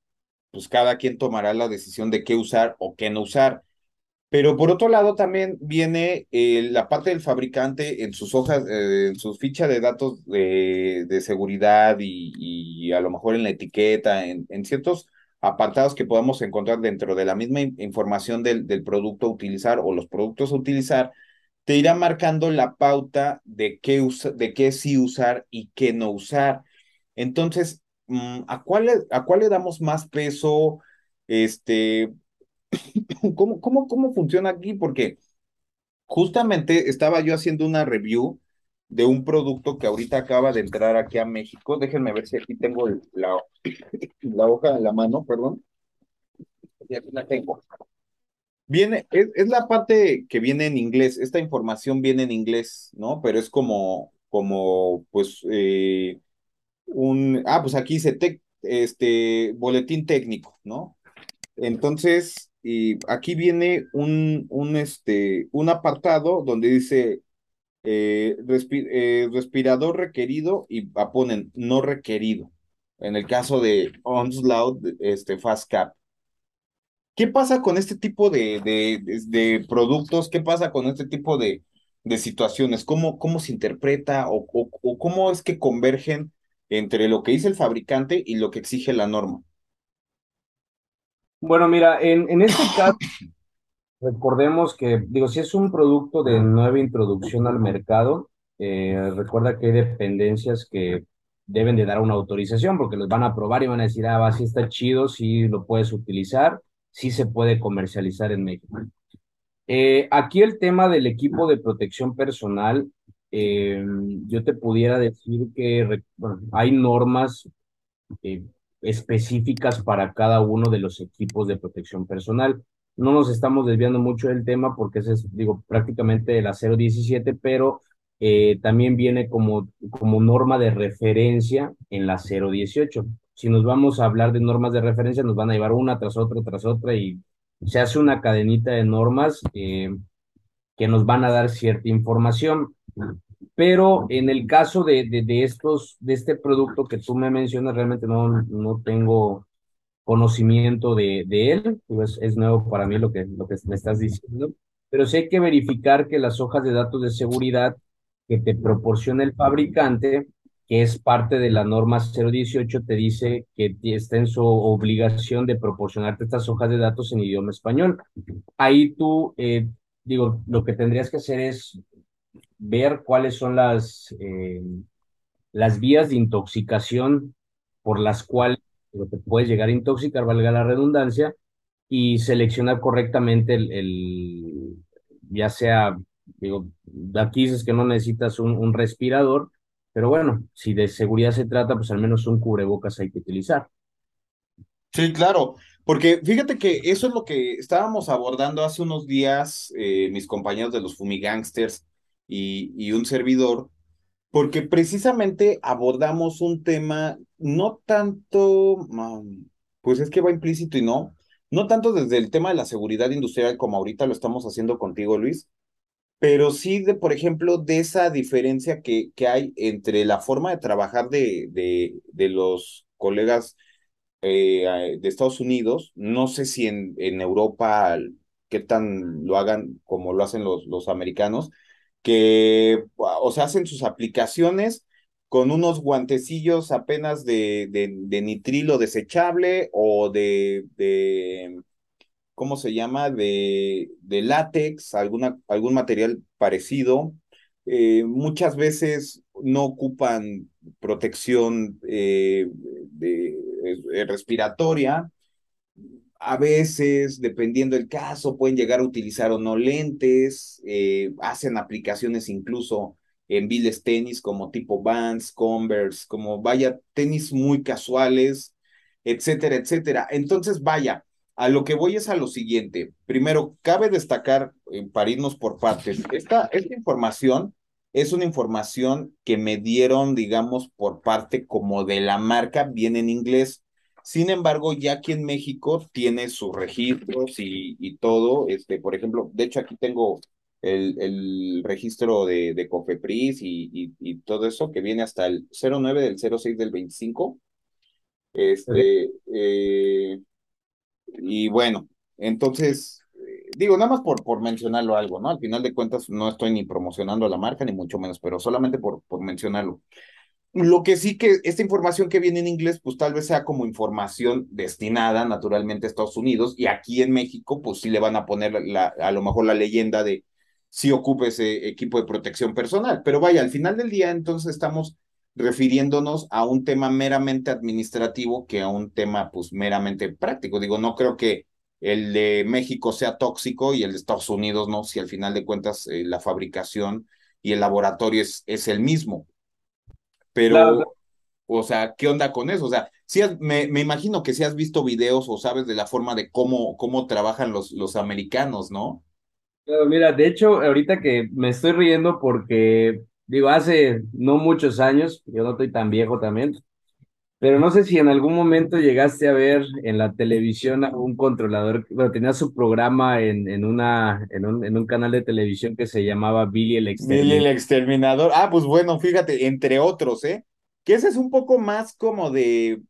pues cada quien tomará la decisión de qué usar o qué no usar pero por otro lado también viene eh, la parte del fabricante en sus hojas, eh, en sus fichas de datos de, de seguridad y, y, a lo mejor en la etiqueta, en, en, ciertos apartados que podamos encontrar dentro de la misma información del, del producto a utilizar o los productos a utilizar, te irá marcando la pauta de qué, usa, de qué sí usar y qué no usar. Entonces, mm, ¿a cuál, a cuál le damos más peso? Este, (coughs) ¿Cómo, cómo, cómo funciona aquí? Porque justamente estaba yo haciendo una review de un producto que ahorita acaba de entrar aquí a México. Déjenme ver si aquí tengo la, (coughs) la hoja en la mano, perdón. aquí la tengo. Viene, es, es la parte que viene en inglés, esta información viene en inglés, ¿no? Pero es como, como, pues, eh, un, ah, pues aquí dice este, boletín técnico, ¿no? Entonces, y aquí viene un, un, este, un apartado donde dice eh, eh, respirador requerido y ponen no requerido. En el caso de Onslaught, este, Fast Cap. ¿Qué pasa con este tipo de, de, de- productos? ¿Qué pasa con este tipo de, situaciones? ¿Cómo, cómo se interpreta o, o cómo es que convergen entre lo que dice el fabricante y lo que exige la norma? Bueno, mira, en, en este (coughs) caso, recordemos que, digo, si es un producto de nueva introducción al mercado, eh, recuerda que hay dependencias que deben de dar una autorización porque los van a probar y van a decir, ah, va, sí está chido, sí lo puedes utilizar, sí se puede comercializar en México. Eh, aquí el tema del equipo de protección personal, eh, yo te pudiera decir que bueno, hay normas eh, específicas para cada uno de los equipos de protección personal. No nos estamos desviando mucho del tema porque ese es, digo, prácticamente el acero 17, pero eh, también viene como, como norma de referencia en la 018. Si nos vamos a hablar de normas de referencia, nos van a llevar una tras otra, tras otra y se hace una cadenita de normas eh, que nos van a dar cierta información. Pero en el caso de, de, de estos, de este producto que tú me mencionas, realmente no, no tengo conocimiento de, de él, pues es nuevo para mí lo que, lo que me estás diciendo, pero sí hay que verificar que las hojas de datos de seguridad que te proporciona el fabricante, que es parte de la norma 018, te dice que está en su obligación de proporcionarte estas hojas de datos en idioma español. Ahí tú, eh, digo, lo que tendrías que hacer es ver cuáles son las, eh, las vías de intoxicación por las cuales te puedes llegar a intoxicar, valga la redundancia, y seleccionar correctamente el, ya sea, digo, aquí dices que no necesitas un, un respirador, pero bueno, si de seguridad se trata, pues al menos un cubrebocas hay que utilizar. Sí, claro, porque fíjate que eso es lo que estábamos abordando hace unos días, eh, mis compañeros de los Fumigangsters y, un servidor, porque precisamente abordamos un tema no tanto, um, pues es que va implícito y no, no tanto desde el tema de la seguridad industrial como ahorita lo estamos haciendo contigo, Luis, pero sí de, por ejemplo, de esa diferencia que, que hay entre la forma de trabajar de, de, de los colegas eh, de Estados Unidos, no sé si en, en Europa qué tan lo hagan como lo hacen los, los americanos, que, o sea, hacen sus aplicaciones con unos guantecillos apenas de, de, de nitrilo desechable o de, de, ¿cómo se llama? De, de látex, alguna, algún material parecido. Eh, muchas veces no ocupan protección eh, de, de, respiratoria. A veces, dependiendo del caso, pueden llegar a utilizar o no lentes, eh, hacen aplicaciones incluso en viles tenis como tipo Vans, Converse, como vaya, tenis muy casuales, etcétera, etcétera. Entonces, vaya, a lo que voy es a lo siguiente. Primero, cabe destacar, eh, para irnos por partes, esta, esta información es una información que me dieron, digamos, por parte como de la marca, bien en inglés. Sin embargo, ya aquí en México tiene sus registros y, y todo. Este, por ejemplo, de hecho, aquí tengo el, el registro de, de Cofepris y, y, y, todo eso, que viene hasta el 09 del 06 del 25. Este, eh, y bueno, entonces, eh, digo, nada más por, por mencionarlo algo, ¿no? Al final de cuentas, no estoy ni promocionando a la marca, ni mucho menos, pero solamente por, por mencionarlo. Lo que sí que esta información que viene en inglés, pues tal vez sea como información destinada naturalmente a Estados Unidos y aquí en México, pues sí le van a poner la, a lo mejor la leyenda de si ocupe ese equipo de protección personal. Pero vaya, al final del día, entonces estamos refiriéndonos a un tema meramente administrativo que a un tema pues meramente práctico. Digo, no creo que el de México sea tóxico y el de Estados Unidos no, si al final de cuentas eh, la fabricación y el laboratorio es, es el mismo. Claro, Pero o sea, ¿qué onda con eso? O sea, sí me, me, imagino que si has visto videos o sabes de la forma de cómo, cómo trabajan los, los americanos, ¿no? Claro, mira, de hecho, ahorita que me estoy riendo porque, digo, hace no muchos años, yo no estoy tan viejo también, pero no sé si en algún momento llegaste a ver en la televisión a un controlador, bueno, tenía su programa en, en, una, en, un, en un canal de televisión que se llamaba Billy el Exterminador. Billy el Exterminador. Ah, pues bueno, fíjate, entre otros, ¿eh? Que ese es un poco más como de,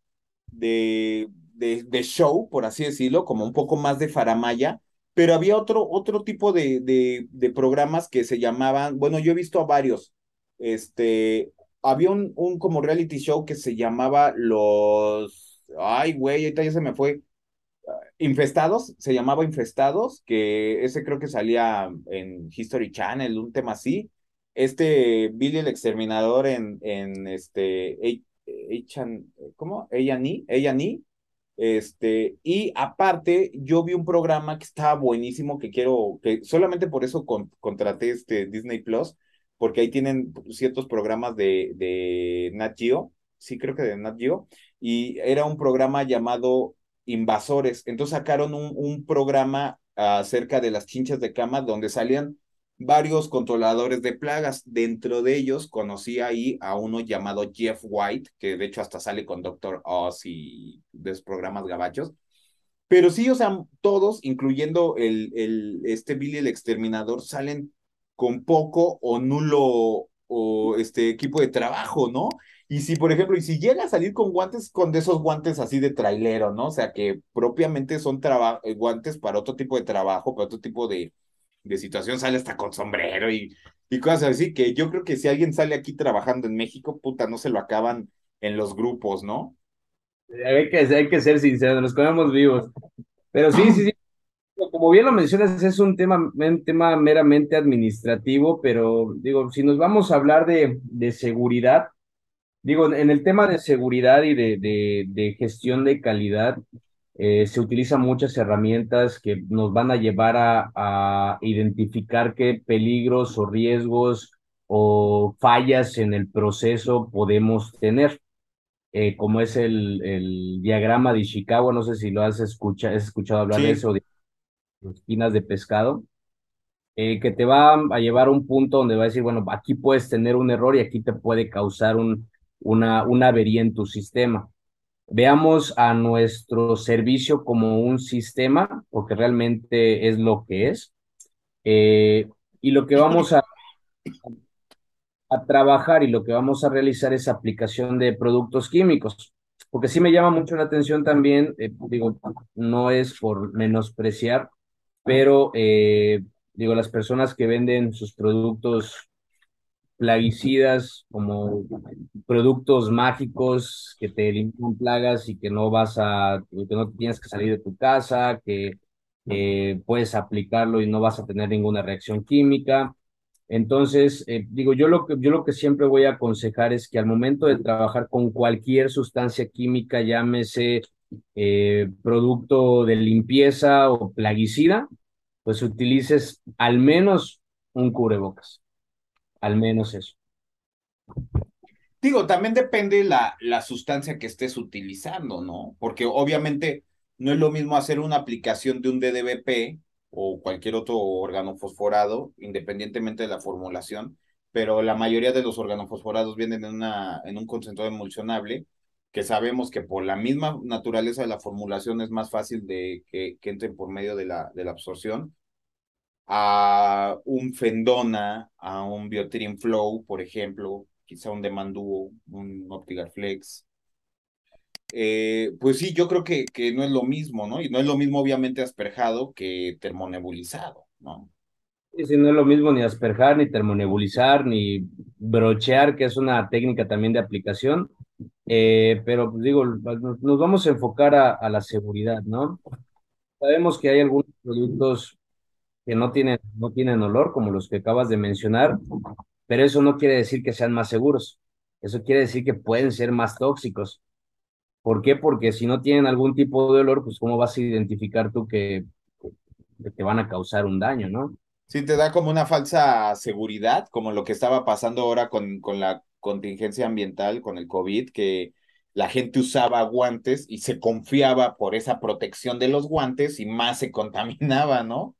de, de, show, por así decirlo, como un poco más de faramaya, pero había otro, otro tipo de, de, de programas que se llamaban, bueno, yo he visto a varios, este, había un, un como reality show que se llamaba Los, ay, güey, ahorita ya se me fue, Infestados, se llamaba Infestados, que ese creo que salía en History Channel, un tema así. Este Billy el Exterminador en, en este, ¿cómo? A&E, A&E, este, y aparte, yo vi un programa que estaba buenísimo, que quiero, que solamente por eso con, contraté este Disney Plus, porque ahí tienen ciertos programas de, de Nat Geo, sí creo que de Nat Geo, y era un programa llamado Invasores. Entonces sacaron un, un programa acerca de las chinchas de cama donde salían varios controladores de plagas. Dentro de ellos conocí ahí a uno llamado Jeff White, que de hecho hasta sale con Doctor Oz y de los programas gabachos. Pero sí, o sea, todos, incluyendo el, el, este Billy el Exterminador, salen con poco o nulo o este equipo de trabajo, ¿no? Y si, por ejemplo, y si llega a salir con guantes, con de esos guantes así de trailero, ¿no? O sea, que propiamente son guantes para otro tipo de trabajo, para otro tipo de, de situación, sale hasta con sombrero y, y cosas así, que yo creo que si alguien sale aquí trabajando en México, puta, no se lo acaban en los grupos, ¿no? Hay que, hay que ser sinceros, nos comemos vivos. Pero sí, sí, sí, como bien lo mencionas, es un tema, un tema meramente administrativo, pero digo, si nos vamos a hablar de, de seguridad, digo, en el tema de seguridad y de, de, de gestión de calidad, eh, se utilizan muchas herramientas que nos van a llevar a, a identificar qué peligros o riesgos o fallas en el proceso podemos tener. Eh, como es el, el diagrama de Ishikawa, no sé si lo has escuchado, has escuchado hablar Sí. de eso, espinas de pescado, eh, que te va a llevar a un punto donde va a decir, bueno, aquí puedes tener un error y aquí te puede causar un, una, una avería en tu sistema. Veamos a nuestro servicio como un sistema, porque realmente es lo que es, eh, y lo que vamos a, a trabajar y lo que vamos a realizar es aplicación de productos químicos, porque sí me llama mucho la atención también, eh, digo, no es por menospreciar, pero eh, digo, las personas que venden sus productos plaguicidas como productos mágicos que te eliminan plagas y que no vas a, que no tienes que salir de tu casa, que eh, puedes aplicarlo y no vas a tener ninguna reacción química. Entonces, eh, digo, yo lo que, yo lo que siempre voy a aconsejar es que al momento de trabajar con cualquier sustancia química, llámese eh, producto de limpieza o plaguicida, pues utilices al menos un cubrebocas, al menos eso. Digo, también depende la, la sustancia que estés utilizando, ¿no? Porque obviamente no es lo mismo hacer una aplicación de un DDBP o cualquier otro órgano fosforado, independientemente de la formulación, pero la mayoría de los organofosforados vienen en, una, en un concentrado emulsionable, que sabemos que por la misma naturaleza de la formulación es más fácil de que, que entren por medio de la, de la absorción, a un Fendona, a un Biotirin Flow, por ejemplo, quizá un Demanduo, un Optigar Flex. Eh, pues sí, yo creo que, que no es lo mismo, ¿no? Y no es lo mismo, obviamente, asperjado que termonebulizado, ¿no? Y si no es lo mismo ni asperjar, ni termonebulizar, ni brochear, que es una técnica también de aplicación. Eh, pero digo, nos, vamos a enfocar a, la seguridad, ¿no? Sabemos que hay algunos productos que no tienen, no tienen olor, como los que acabas de mencionar, pero eso no quiere decir que sean más seguros. Eso quiere decir que pueden ser más tóxicos. ¿Por qué? Porque si no tienen algún tipo de olor, pues ¿cómo vas a identificar tú que, que te van a causar un daño, ¿no? Sí, te da como una falsa seguridad, como lo que estaba pasando ahora con, con la contingencia ambiental con el COVID, que la gente usaba guantes y se confiaba por esa protección de los guantes y más se contaminaba, ¿no?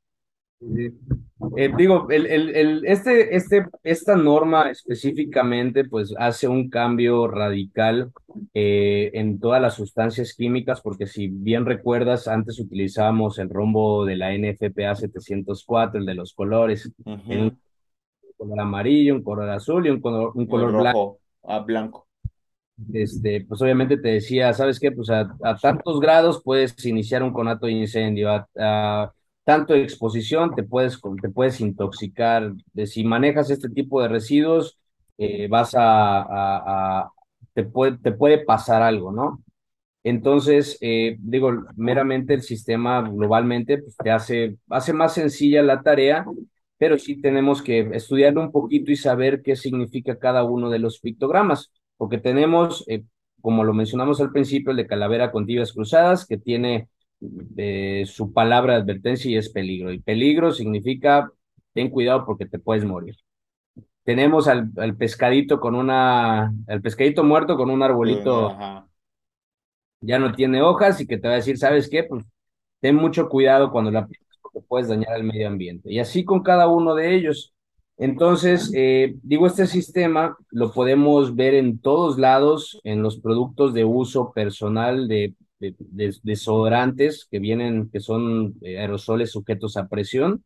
Eh, digo, el, el, este, este, esta norma específicamente pues hace un cambio radical eh, en todas las sustancias químicas, porque si bien recuerdas, antes utilizábamos el rombo de la NFPA 704, el de los colores, un color amarillo, un color azul y un color, un color blanco. A blanco. Este, pues obviamente te decía, ¿sabes qué? Pues a, tantos grados puedes iniciar un conato de incendio, a tanto exposición, te puedes, te puedes intoxicar. De, si manejas este tipo de residuos, eh, vas a, te, puede, te puede pasar algo, ¿no? Entonces, eh, digo, meramente el sistema globalmente pues, te hace, hace más sencilla la tarea, pero sí tenemos que estudiarlo un poquito y saber qué significa cada uno de los pictogramas, porque tenemos, eh, como lo mencionamos al principio, el de calavera con tibias cruzadas, que tiene su palabra de advertencia y es peligro. Y peligro significa ten cuidado porque te puedes morir. Tenemos al, pescadito con una, el pescadito muerto con un arbolito, ya no tiene hojas y que te va a decir, ¿sabes qué? Pues ten mucho cuidado cuando la porque puedes dañar el medio ambiente. Y así con cada uno de ellos. Entonces, eh, digo, este sistema lo podemos ver en todos lados, en los productos de uso personal de de, desodorantes que vienen, que son eh, aerosoles sujetos a presión.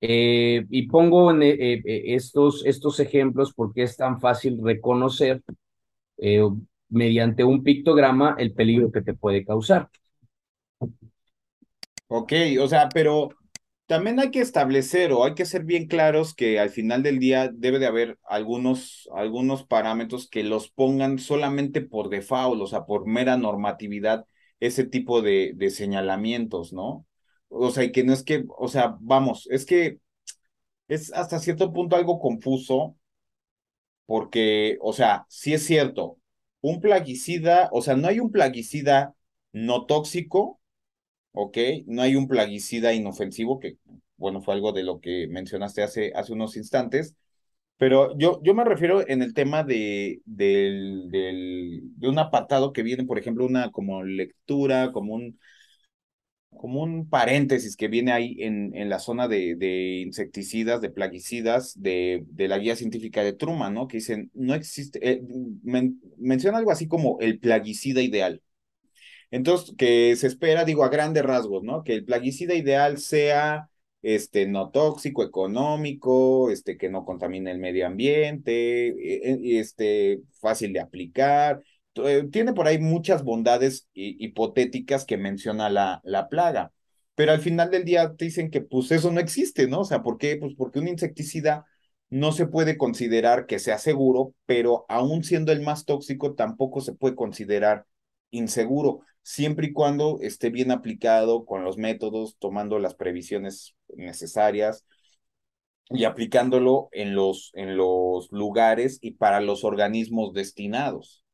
Eh, y pongo en, estos, estos ejemplos porque es tan fácil reconocer mediante un pictograma el peligro que te puede causar. Ok, o sea, pero también hay que establecer o hay que ser bien claros que al final del día debe de haber algunos, algunos parámetros que los pongan solamente por default, o sea, por mera normatividad, ese tipo de, de señalamientos, ¿no? O sea, y que no es que, o sea, vamos, es que es hasta cierto punto algo confuso, porque, o sea, sí es cierto, un plaguicida, o sea, no hay un plaguicida no tóxico, ¿ok? No hay un plaguicida inofensivo, que, bueno, fue algo de lo que mencionaste hace, hace unos instantes, pero yo, yo me refiero en el tema de, de un apartado que viene, por ejemplo, una como lectura, como un, como un paréntesis que viene ahí en, en la zona de, de insecticidas, de plaguicidas, de, de la guía científica de Truman, ¿no? Que dicen, no existe, eh, menciona algo así como el plaguicida ideal. Entonces, que se espera, digo, a grandes rasgos, ¿no? Que el plaguicida ideal sea este, no tóxico, económico, este, que no contamine el medio ambiente, e, e, este, fácil de aplicar. Eh, tiene por ahí muchas bondades hipotéticas que menciona la, la plaga. Pero al final del día te dicen que pues eso no existe, ¿no? O sea, ¿por qué? Pues porque un insecticida no se puede considerar que sea seguro, pero aún siendo el más tóxico, tampoco se puede considerar inseguro, siempre y cuando esté bien aplicado con los métodos, tomando las previsiones necesarias y aplicándolo en los, en los lugares y para los organismos destinados.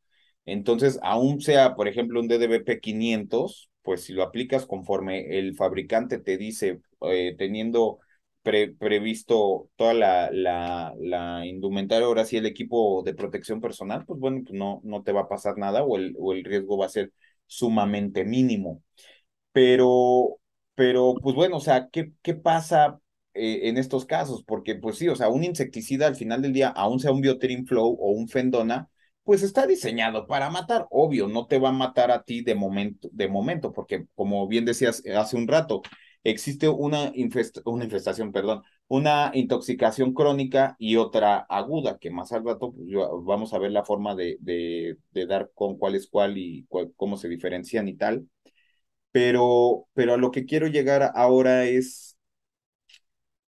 Entonces, aún sea, por ejemplo, un DDBP 500, pues si lo aplicas conforme el fabricante te dice, eh, teniendo previsto toda la, la, la, indumentaria, ahora sí el equipo de protección personal, pues bueno, pues no, no te va a pasar nada o el, o el riesgo va a ser sumamente mínimo. Pero, pero pues bueno, o sea, ¿qué, qué pasa eh, en estos casos? Porque pues sí, o sea, un insecticida al final del día, aún sea un Bioterin Flow o un Fendona, pues está diseñado para matar, obvio, no te va a matar a ti de momento, de momento, porque como bien decías hace un rato, existe una, una infestación, perdón, una intoxicación crónica y otra aguda, que más al rato pues, vamos a ver la forma de, dar con cuál es cuál y cómo se diferencian y tal. Pero, pero a lo que quiero llegar ahora es,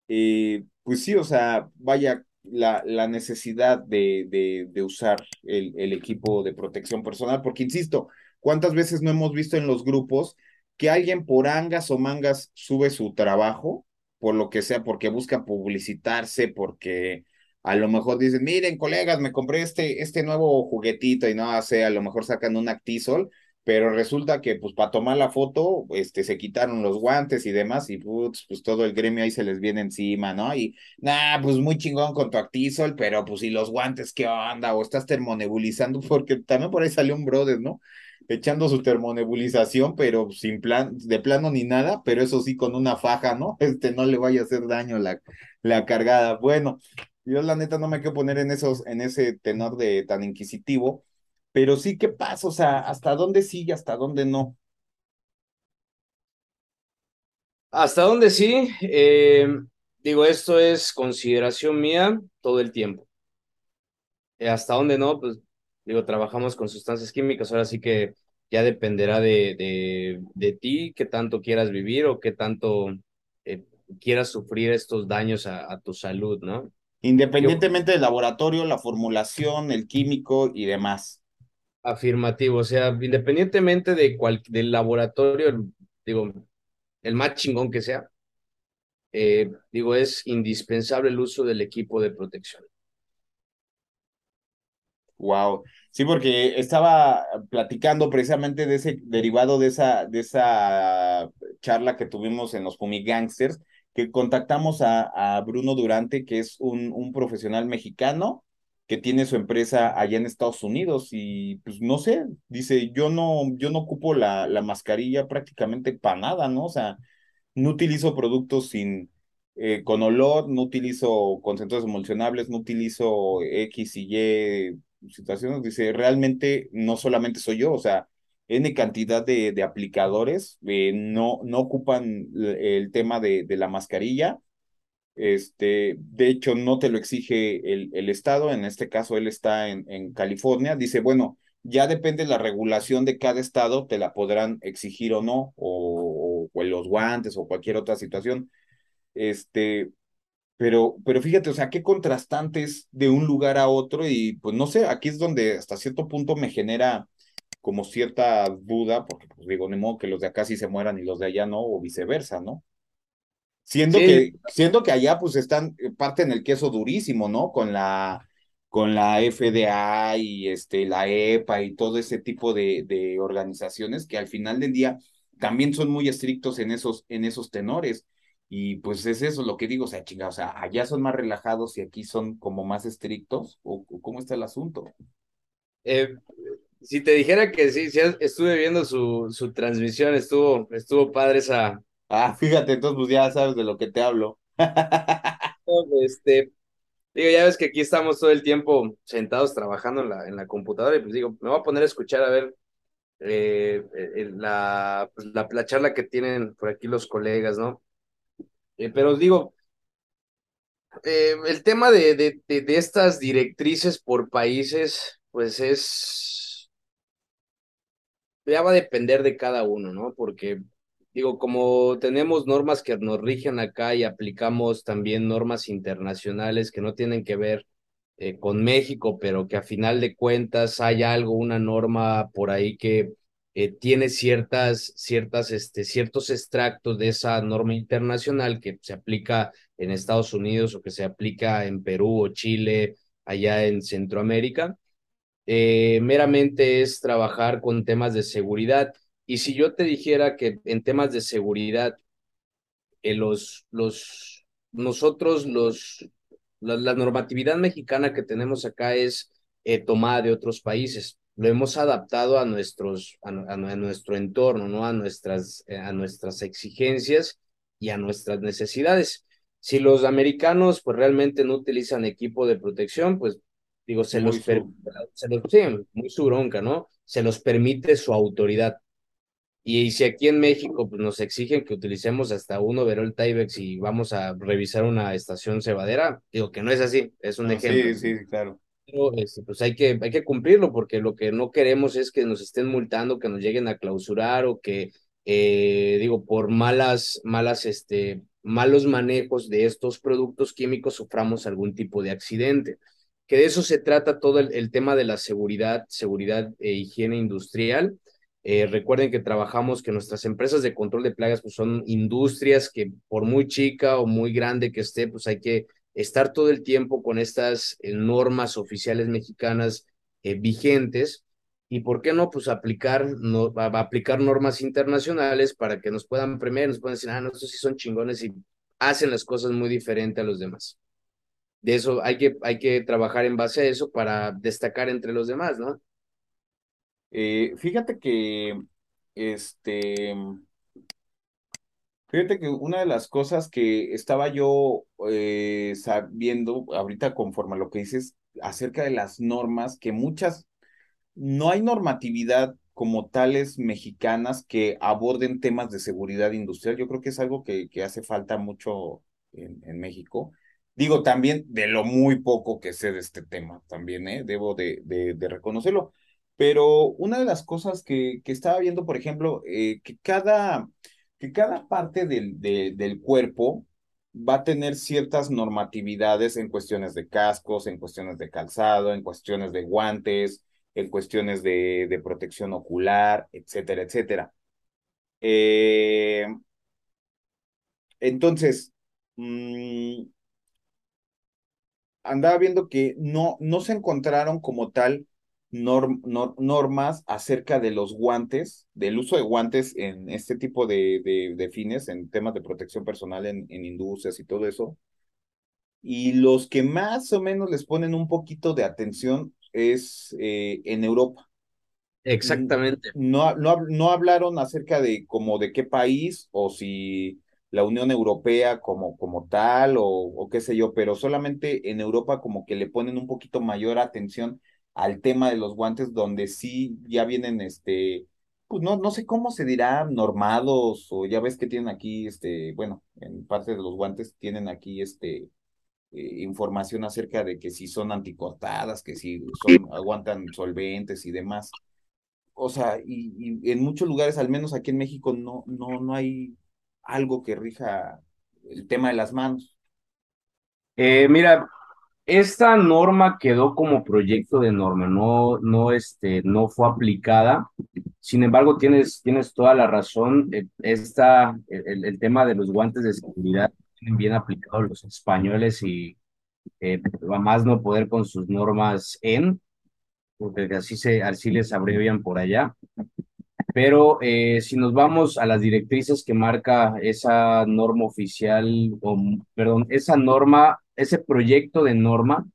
eh, pues sí, o sea, vaya, la, necesidad de usar el, el equipo de protección personal, porque insisto, ¿cuántas veces no hemos visto en los grupos que alguien por angas o mangas sube su trabajo, por lo que sea, porque busca publicitarse, porque a lo mejor dicen, miren, colegas, me compré este, este nuevo juguetito y no sé, a lo mejor sacan un Actisol pero resulta que pues para tomar la foto, este, se quitaron los guantes y demás y putz, pues todo el gremio ahí se les viene encima, ¿no? Y nada, pues muy chingón con tu Actisol, pero pues y los guantes, ¿qué onda? O estás termonebulizando, (laughs) porque también por ahí salió un brother, ¿no? Echando su termonebulización, pero sin plan, de plano ni nada, pero eso sí con una faja, ¿no? (laughs) Este no le vaya a hacer daño la, la cargada. Bueno, yo la neta no me quiero poner en esos, en ese tenor de tan inquisitivo pero sí, ¿qué pasa? O sea, ¿hasta dónde sí y hasta dónde no? Hasta dónde sí, eh, digo, esto es consideración mía todo el tiempo. Eh, hasta dónde no, pues digo, trabajamos con sustancias químicas, ahora sí que ya dependerá de, de, de ti, qué tanto quieras vivir o qué tanto eh, quieras sufrir estos daños a, a tu salud, ¿no? Independientemente del laboratorio, la formulación, el químico y demás. Afirmativo, o sea, independientemente de cual, del laboratorio, digo, el más chingón que sea, eh, digo, es indispensable el uso del equipo de protección. Wow. Sí, porque estaba platicando precisamente de ese derivado de esa, de esa charla que tuvimos en los Gangsters, que contactamos a, a Bruno Durante, que es un, un profesional mexicano que tiene su empresa allá en Estados Unidos y pues no sé, dice, yo no, yo no ocupo la, la mascarilla prácticamente para nada, ¿no? O sea, no utilizo productos sin, eh, con olor, no utilizo concentradores emulsionables, no utilizo X y Y situaciones, dice, realmente no solamente soy yo, o sea, N cantidad de, de aplicadores eh, no, no ocupan el tema de, de la mascarilla este, de hecho, no te lo exige el, el Estado, en este caso él está en, en, California, dice, bueno, ya depende de la regulación de cada estado, te la podrán exigir o no, o, o, los guantes o cualquier otra situación. Este, pero, pero fíjate, o sea, qué contrastantes de un lugar a otro y pues no sé, aquí es donde hasta cierto punto me genera como cierta duda, porque pues digo, ni modo que los de acá sí se mueran y los de allá no, o viceversa, ¿no? Siendo, que, siendo que allá pues están, eh, parte en el queso durísimo, ¿no? Con la, con la FDA y este, la EPA y todo ese tipo de, de organizaciones que al final del día también son muy estrictos en esos, en esos tenores. Y pues es eso lo que digo, o sea, chinga, o sea, allá son más relajados y aquí son como más estrictos, ¿o, cómo está el asunto? Eh, si te dijera que sí, sí estuve viendo su, su transmisión, estuvo, estuvo padre esa, Ah, fíjate, entonces pues ya sabes de lo que te hablo. (laughs) este, digo, ya ves que aquí estamos todo el tiempo sentados trabajando en la, en la computadora y pues digo, me voy a poner a escuchar a ver eh, la, pues, la, la, charla que tienen por aquí los colegas, ¿no? Eh, pero digo, eh, el tema de, de, de, estas directrices por países, pues es, ya va a depender de cada uno, ¿no? Porque digo, como tenemos normas que nos rigen acá y aplicamos también normas internacionales que no tienen que ver eh, con México, pero que a final de cuentas hay algo, una norma por ahí que eh, tiene ciertas, ciertas, este, ciertos extractos de esa norma internacional que se aplica en Estados Unidos o que se aplica en Perú o Chile, allá en Centroamérica. Eh, meramente es trabajar con temas de seguridad y si yo te dijera que en temas de seguridad, eh, los, los, nosotros, los, la, normatividad mexicana que tenemos acá es tomada de otros países. Lo hemos adaptado a, nuestros, a, a, a nuestro entorno, ¿no? a, nuestras, eh, a nuestras exigencias y a nuestras necesidades. Si los americanos pues realmente no utilizan equipo de protección, pues digo, se muy los, per, se los sí, muy su bronca, ¿no? Se los permite su autoridad y si aquí en México pues, nos exigen que utilicemos hasta un overall Tyvex y vamos a revisar una estación cebadera, digo que no es así, es un ejemplo. Sí, sí, claro. Pero este, pues hay que, hay que cumplirlo porque lo que no queremos es que nos estén multando, que nos lleguen a clausurar o que, eh, digo, por malas, malas, este, malos manejos de estos productos químicos suframos algún tipo de accidente. Que de eso se trata todo el, tema de la seguridad, seguridad e higiene industrial eh, recuerden que trabajamos, que nuestras empresas de control de plagas pues son industrias que por muy chica o muy grande que esté, pues hay que estar todo el tiempo con estas eh, normas oficiales mexicanas eh, vigentes y por qué no, pues aplicar, no, aplicar normas internacionales para que nos puedan premiar, nos puedan decir, ah, no, estos sí son chingones y hacen las cosas muy diferente a los demás. De eso hay que, hay que trabajar en base a eso para destacar entre los demás, ¿no? Eh, fíjate que, este, fíjate que una de las cosas que estaba yo eh, sabiendo ahorita conforme a lo que dices acerca de las normas, que muchas, no hay normatividad como tales mexicanas que aborden temas de seguridad industrial. Yo creo que es algo que, que hace falta mucho en, en México. Digo también de lo muy poco que sé de este tema, también, ¿eh? debo de, de, reconocerlo. Pero una de las cosas que, que estaba viendo, por ejemplo, eh, que, cada, que cada parte del, de, del cuerpo va a tener ciertas normatividades en cuestiones de cascos, en cuestiones de calzado, en cuestiones de guantes, en cuestiones de, de protección ocular, etcétera, etcétera. Eh, entonces, mmm, andaba viendo que no, no se encontraron como tal norm, nor, normas acerca de los guantes, del uso de guantes en este tipo de, de, de fines, en temas de protección personal en, en, industrias y todo eso. Y los que más o menos les ponen un poquito de atención es eh, en Europa. Exactamente. No, no, no hablaron acerca de como de qué país o si la Unión Europea como, como tal o, o, qué sé yo, pero solamente en Europa como que le ponen un poquito mayor atención al tema de los guantes, donde sí ya vienen, este, pues no, no sé cómo se dirá, normados, o ya ves que tienen aquí, este, bueno, en parte de los guantes tienen aquí, este, eh, información acerca de que si son anticortadas, que si son, aguantan solventes y demás. O sea, y, y en muchos lugares, al menos aquí en México, no, no, no hay algo que rija el tema de las manos. Eh, mira, esta norma quedó como proyecto de norma, no, no, este, no fue aplicada. Sin embargo, tienes, tienes toda la razón. Eh, esta, el, el tema de los guantes de seguridad tienen bien aplicados los españoles y eh, no poder con sus normas en, porque así, se, así les abrevian por allá. Pero eh, si nos vamos a las directrices que marca esa norma oficial, o perdón, esa norma, ese proyecto de norma,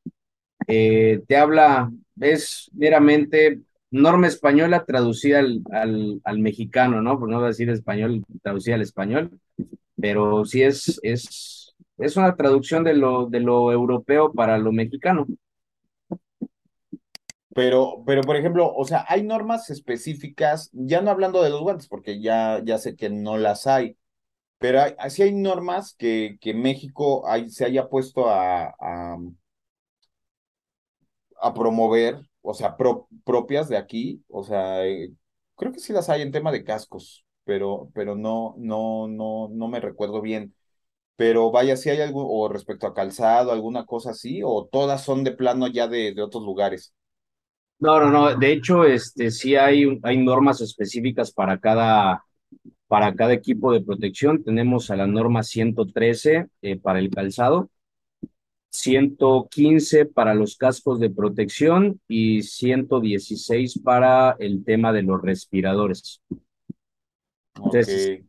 eh, te habla, es meramente norma española traducida al, al, al, mexicano, ¿no? Por no decir español, traducida al español, pero sí es, es, es una traducción de lo, de lo europeo para lo mexicano. Pero, pero, por ejemplo, o sea, hay normas específicas, ya no hablando de los guantes, porque ya, ya sé que no las hay, pero hay, así hay normas que, que México hay, se haya puesto a, a, promover, o sea, pro, propias de aquí, o sea, eh, creo que sí las hay en tema de cascos, pero, pero no, no, no, no me recuerdo bien. Pero vaya, si hay algo, o respecto a calzado, alguna cosa así, o todas son de plano ya de, de otros lugares. No, no, no. De hecho, este sí hay, hay normas específicas para cada, para cada equipo de protección. Tenemos a la norma 113 eh, para el calzado, 115 para los cascos de protección y 116 para el tema de los respiradores. Entonces,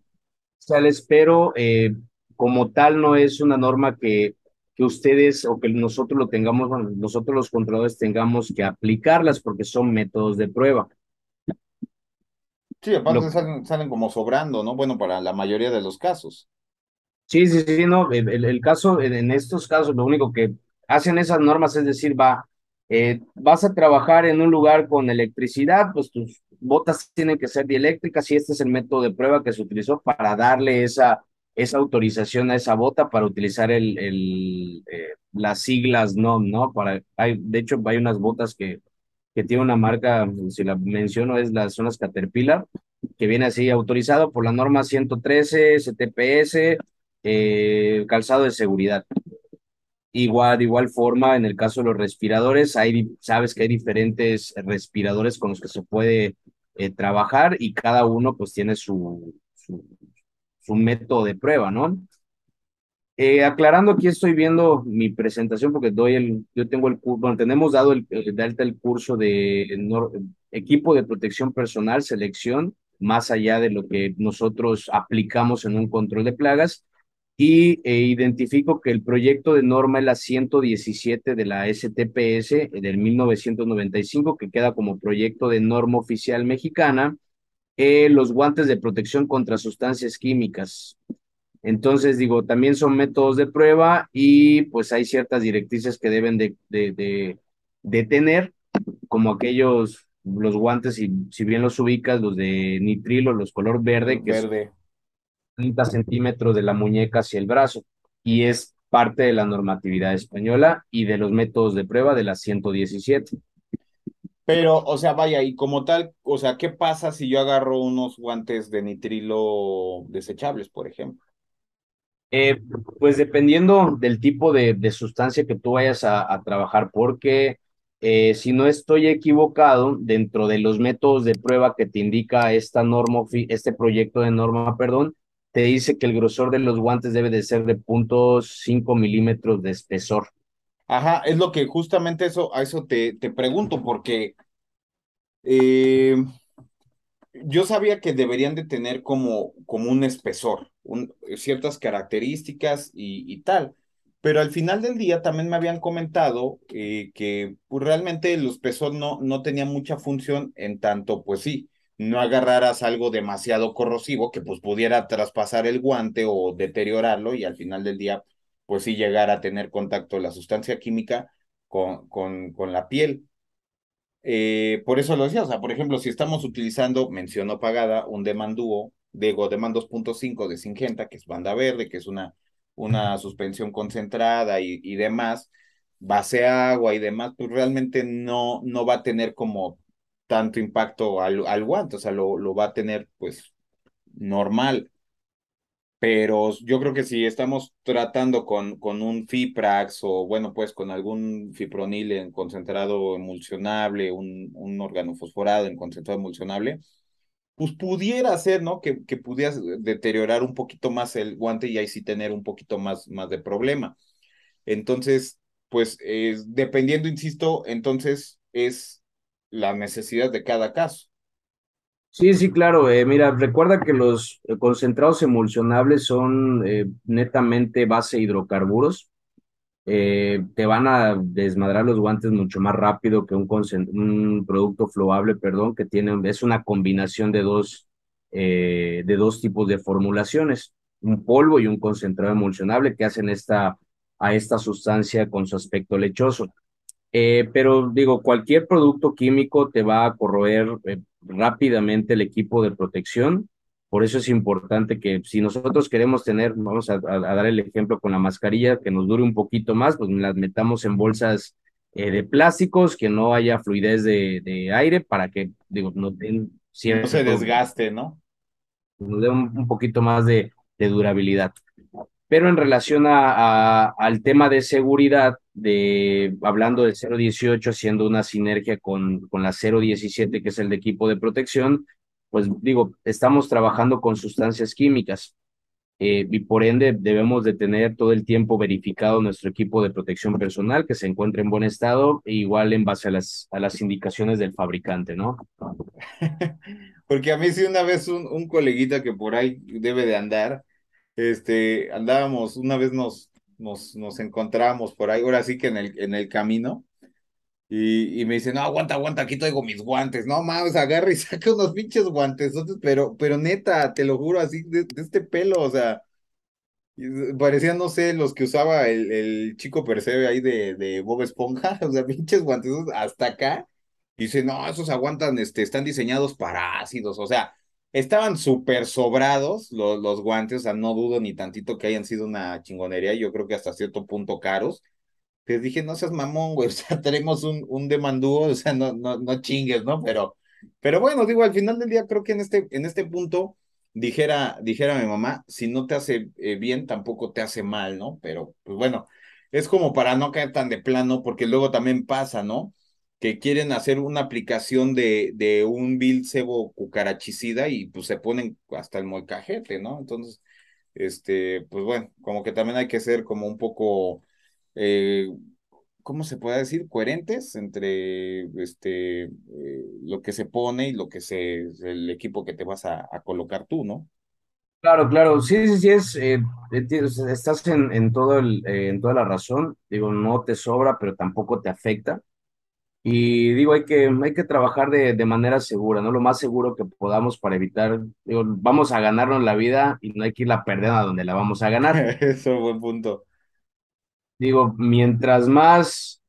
okay. pero eh, como tal no es una norma que que ustedes o que nosotros lo tengamos, bueno, nosotros los controladores tengamos que aplicarlas porque son métodos de prueba. Sí, aparte lo... salen, salen, como sobrando, ¿no? Bueno, para la mayoría de los casos. Sí, sí, sí, no, el, el, caso, en, en, estos casos, lo único que hacen esas normas es decir, va, eh, vas a trabajar en un lugar con electricidad, pues tus botas tienen que ser dieléctricas y este es el método de prueba que se utilizó para darle esa esa autorización a esa bota para utilizar el, el, eh, las siglas NOM, ¿no? Para, hay, de hecho, hay unas botas que, que tiene una marca, si la menciono, es las, son las Caterpillar, que viene así autorizado por la norma 113, STPS, eh, calzado de seguridad. Igual, de igual forma, en el caso de los respiradores, hay, sabes que hay diferentes respiradores con los que se puede eh, trabajar y cada uno pues tiene su, su método de prueba, ¿no? Eh, aclarando, aquí estoy viendo mi presentación porque doy el, yo tengo el curso, bueno, tenemos dado el, el, el curso de, equipo de protección personal, selección, más allá de lo que nosotros aplicamos en un control de plagas, y e identifico que el proyecto de norma es la 117 de la STPS del 1995, que queda como proyecto de norma oficial mexicana, eh, los guantes de protección contra sustancias químicas. Entonces, digo, también son métodos de prueba y pues hay ciertas directrices que deben de, de, de, tener, como aquellos, los guantes, si, si bien los ubicas, los de nitrilo, los color verde, que verde. 30 centímetros de la muñeca hacia el brazo y es parte de la normatividad española y de los métodos de prueba de la 117. Pero, o sea, vaya, y como tal, o sea, ¿qué pasa si yo agarro unos guantes de nitrilo desechables, por ejemplo? Eh, pues dependiendo del tipo de, de sustancia que tú vayas a, a trabajar, porque eh, si no estoy equivocado, dentro de los métodos de prueba que te indica esta norma, este proyecto de norma, perdón, te dice que el grosor de los guantes debe de ser de 0.5 milímetros de espesor. Ajá, es lo que justamente eso, a eso te, te pregunto, porque eh, yo sabía que deberían de tener como, como un espesor, ciertas características y, y, tal, pero al final del día también me habían comentado eh, que pues, realmente el espesor no, no tenía mucha función en tanto, pues sí, no agarraras algo demasiado corrosivo que pues pudiera traspasar el guante o deteriorarlo y al final del día pues sí llegar a tener contacto la sustancia química con, con, con la piel. Eh, por eso lo decía, o sea, por ejemplo, si estamos utilizando mención no pagada, un Demandúo, digo, Demand 2.5 de Singenta, que es banda verde, que es una, una suspensión concentrada y, y demás, base agua y demás, pues realmente no, no va a tener como tanto impacto al, al guante, o sea, lo, lo va a tener pues normal. Pero yo creo que si estamos tratando con, con un Fiprax o bueno, pues con algún fipronil en concentrado emulsionable, un, un organofosforado en concentrado emulsionable, pues pudiera ser, ¿no? Que, que deteriorar un poquito más el guante y ahí sí tener un poquito más, más de problema. Entonces, pues dependiendo, insisto, entonces es la necesidad de cada caso. Sí, sí, claro. Eh, mira, recuerda que los concentrados emulsionables son eh, netamente base hidrocarburos. Eh, te van a desmadrar los guantes mucho más rápido que un, un producto flowable, perdón, que tiene, es una combinación de dos, de dos tipos de formulaciones, un polvo y un concentrado emulsionable que hacen esta, a esta sustancia con su aspecto lechoso. Eh, pero digo, cualquier producto químico te va a corroer eh, rápidamente el equipo de protección. Por eso es importante que si nosotros queremos tener, vamos a, a, dar el ejemplo con la mascarilla, que nos dure un poquito más, pues las metamos en bolsas eh, de plásticos, que no haya fluidez de, de aire para que, digo, no, den no se desgaste, ¿no? Nos dé un, un poquito más de, de durabilidad. Pero en relación a, a, al tema de seguridad, de hablando del 018, haciendo una sinergia con, con la 017, que es el de equipo de protección, pues digo, estamos trabajando con sustancias químicas eh, y por ende debemos de tener todo el tiempo verificado nuestro equipo de protección personal, que se encuentre en buen estado, e igual en base a las, a las indicaciones del fabricante, ¿no? (laughs) Porque a mí sí una vez un, un coleguita que por ahí debe de andar, este, andábamos, una vez nos, nos, nos encontramos por ahí, ahora sí que en el, en el camino, y, y me dice, no, aguanta, aguanta, aquí traigo mis guantes, no mames, agarra y (laughs) saca unos pinches guantes, pero, pero neta, te lo juro, así, de, de este pelo, o sea, parecían, no sé, los que usaba el, el chico Percebe ahí de, de Bob Esponja, (laughs) o sea, pinches guantes hasta acá, y dice, no, esos aguantan, este, están diseñados para ácidos, o sea, Estaban súper sobrados los, los guantes, o sea, no dudo ni tantito que hayan sido una chingonería, yo creo que hasta cierto punto caros. Pues dije, no seas mamón, güey, (laughs) o sea, tenemos un, un demandúo, o sea, no, no, no chingues, ¿no? Pero, pero bueno, digo, al final del día creo que en este, en este punto, dijera, dijera mi mamá, si no te hace eh, bien, tampoco te hace mal, ¿no? Pero, pues bueno, es como para no caer tan de plano, porque luego también pasa, ¿no? Que quieren hacer una aplicación de, de un Bill cebo cucarachicida y pues se ponen hasta el molcajete, ¿no? Entonces, este, pues bueno, como que también hay que ser como un poco, eh, ¿cómo se puede decir? Coherentes entre, este, eh, lo que se pone y lo que se, el equipo que te vas a, colocar tú, ¿no? Claro, claro, sí, sí, sí, es, eh, enti- estás en, en todo el, eh, en toda la razón, digo, no te sobra, pero tampoco te afecta. Y digo, hay que, hay que trabajar de, de manera segura, ¿no? Lo más seguro que podamos para evitar, digo, vamos a ganarnos la vida y no hay que irla perder a donde la vamos a ganar. (laughs) Eso es un buen punto. Digo, mientras más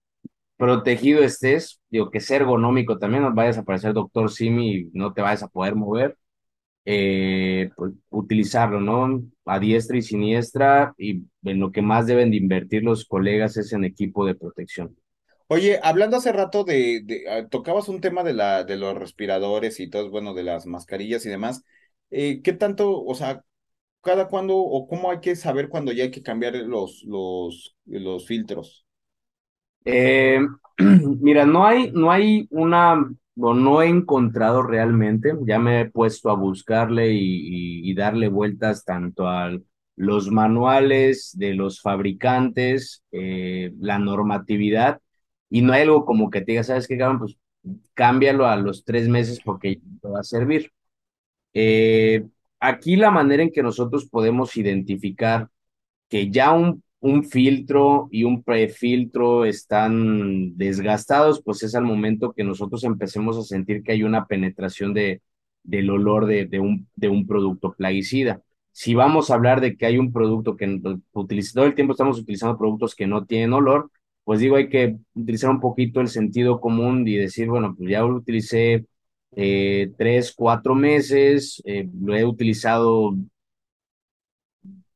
protegido estés, digo, que sea ergonómico también, no vayas a parecer doctor Simi y no te vayas a poder mover, eh, pues utilizarlo, ¿no? A diestra y siniestra y en lo que más deben de invertir los colegas es en equipo de protección. Oye, hablando hace rato de, ah, tocabas un tema de la, de los respiradores y todo, bueno, de las mascarillas y demás. Eh, ¿qué tanto, o sea, cada cuándo o cómo hay que saber cuando ya hay que cambiar los, los, los filtros? Eh, (clears throat) mira, no hay, no hay una, o no he encontrado realmente, ya me he puesto a buscarle y darle vueltas tanto a los manuales de los fabricantes, eh, la normatividad, y no hay algo como que te diga, ¿sabes qué, cabrón? Pues cámbialo a los tres meses porque te va a servir. Eh, aquí la manera en que nosotros podemos identificar que ya un, un filtro y un prefiltro están desgastados, pues es al momento que nosotros empecemos a sentir que hay una penetración de, del olor de, de un, de un producto plaguicida. Si vamos a hablar de que hay un producto que utiliza, todo el tiempo estamos utilizando productos que no tienen olor, pues digo, hay que utilizar un poquito el sentido común y decir, bueno, pues ya lo utilicé eh, tres, cuatro meses, eh, lo he utilizado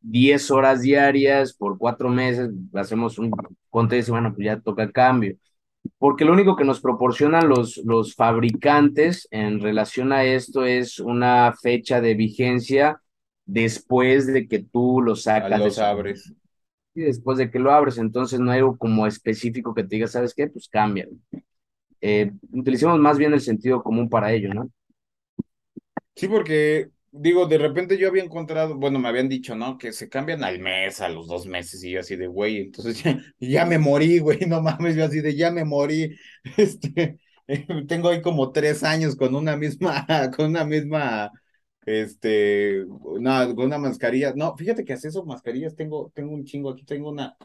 10 horas diarias por cuatro meses, hacemos un conte y bueno, pues ya toca cambio. Porque lo único que nos proporcionan los, los fabricantes en relación a esto es una fecha de vigencia después de que tú lo sacas Los abres. Y después de que lo abres, entonces no hay algo como específico que te diga, ¿sabes qué? Pues cambia. Eh, utilicemos más bien el sentido común para ello, ¿no? Sí, porque digo, de repente yo había encontrado, bueno, me habían dicho, ¿no? Que se cambian al mes, a los dos meses, y yo así de, güey, entonces ya, ya me morí, güey, no mames, yo así de, ya me morí, (laughs) este, (laughs) tengo ahí como tres años con una misma, (laughs) con una misma, este, una, una mascarilla, no, fíjate que hace eso mascarillas, tengo, tengo un chingo, aquí tengo una,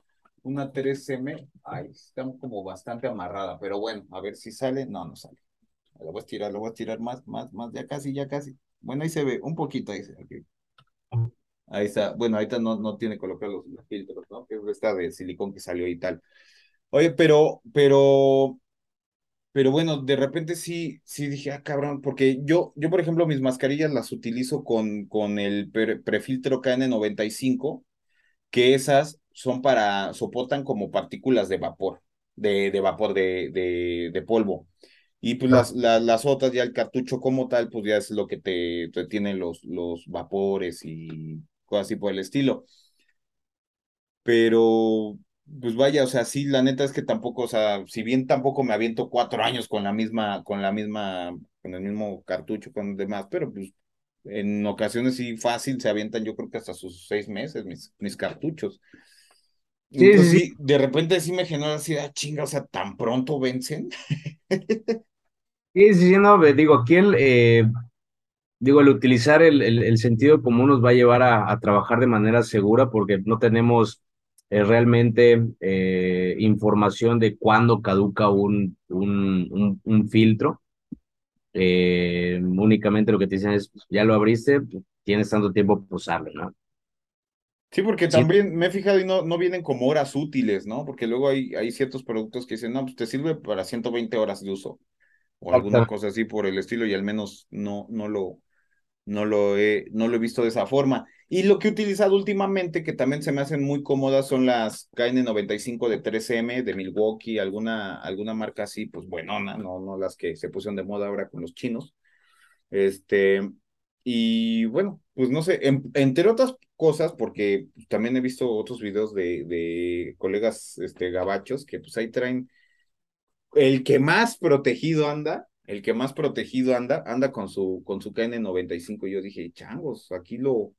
una 3M, ay, está como bastante amarrada, pero bueno, a ver si sale, no, no sale. Lo voy a estirar, lo voy a estirar más, más, más, ya casi, ya casi. Bueno, ahí se ve, un poquito ahí se ve. Ahí está. Bueno, ahorita no, no tiene colocados los, los filtros, ¿no? Que es de silicón que salió y tal. Oye, pero, pero, pero bueno, de repente sí, sí dije, ah, cabrón, porque yo, yo, por ejemplo, mis mascarillas las utilizo con, con el pre- prefiltro KN95, que esas son para, soportan como partículas de vapor, de, de vapor de, de, de polvo. Y pues las, las, las otras, ya el cartucho como tal, pues ya es lo que te, te tiene los, los vapores y cosas así por el estilo. Pero, pues vaya, o sea, sí, la neta es que tampoco, o sea, si bien tampoco me aviento cuatro años con la misma, con la misma, con el mismo cartucho, con demás, pero pues en ocasiones sí fácil se avientan, yo creo que hasta sus seis meses mis, mis cartuchos. Sí, Entonces sí, de repente sí me genera así, ah, chinga, o sea, tan pronto vencen. (laughs) Sí, sí, no, digo, aquí el, eh, digo, el utilizar el, el, el sentido común nos va a llevar a, a trabajar de manera segura porque no tenemos eh, realmente eh, información de cuándo caduca un, un, un, un filtro. Eh, únicamente lo que te dicen es, pues, ya lo abriste, pues, tienes tanto tiempo para usarlo, ¿no? Sí, porque Sí, también me he fijado y no, no vienen como horas útiles, ¿no? Porque luego hay, hay ciertos productos que dicen, no, pues te sirve para 120 horas de uso o alguna cosa así por el estilo y al menos no, no lo, no lo he, no lo he visto de esa forma. Y lo que he utilizado últimamente, que también se me hacen muy cómodas, son las KN95 de 3M, de Milwaukee, alguna, alguna marca así, pues buenona, no, no las que se pusieron de moda ahora con los chinos. Este, y bueno, pues no sé, en- entre otras cosas, porque también he visto otros videos de, de colegas este, gabachos que pues ahí traen el que más protegido anda, el que más protegido anda, anda con su, con su KN95. Y yo dije, changos, aquí lo,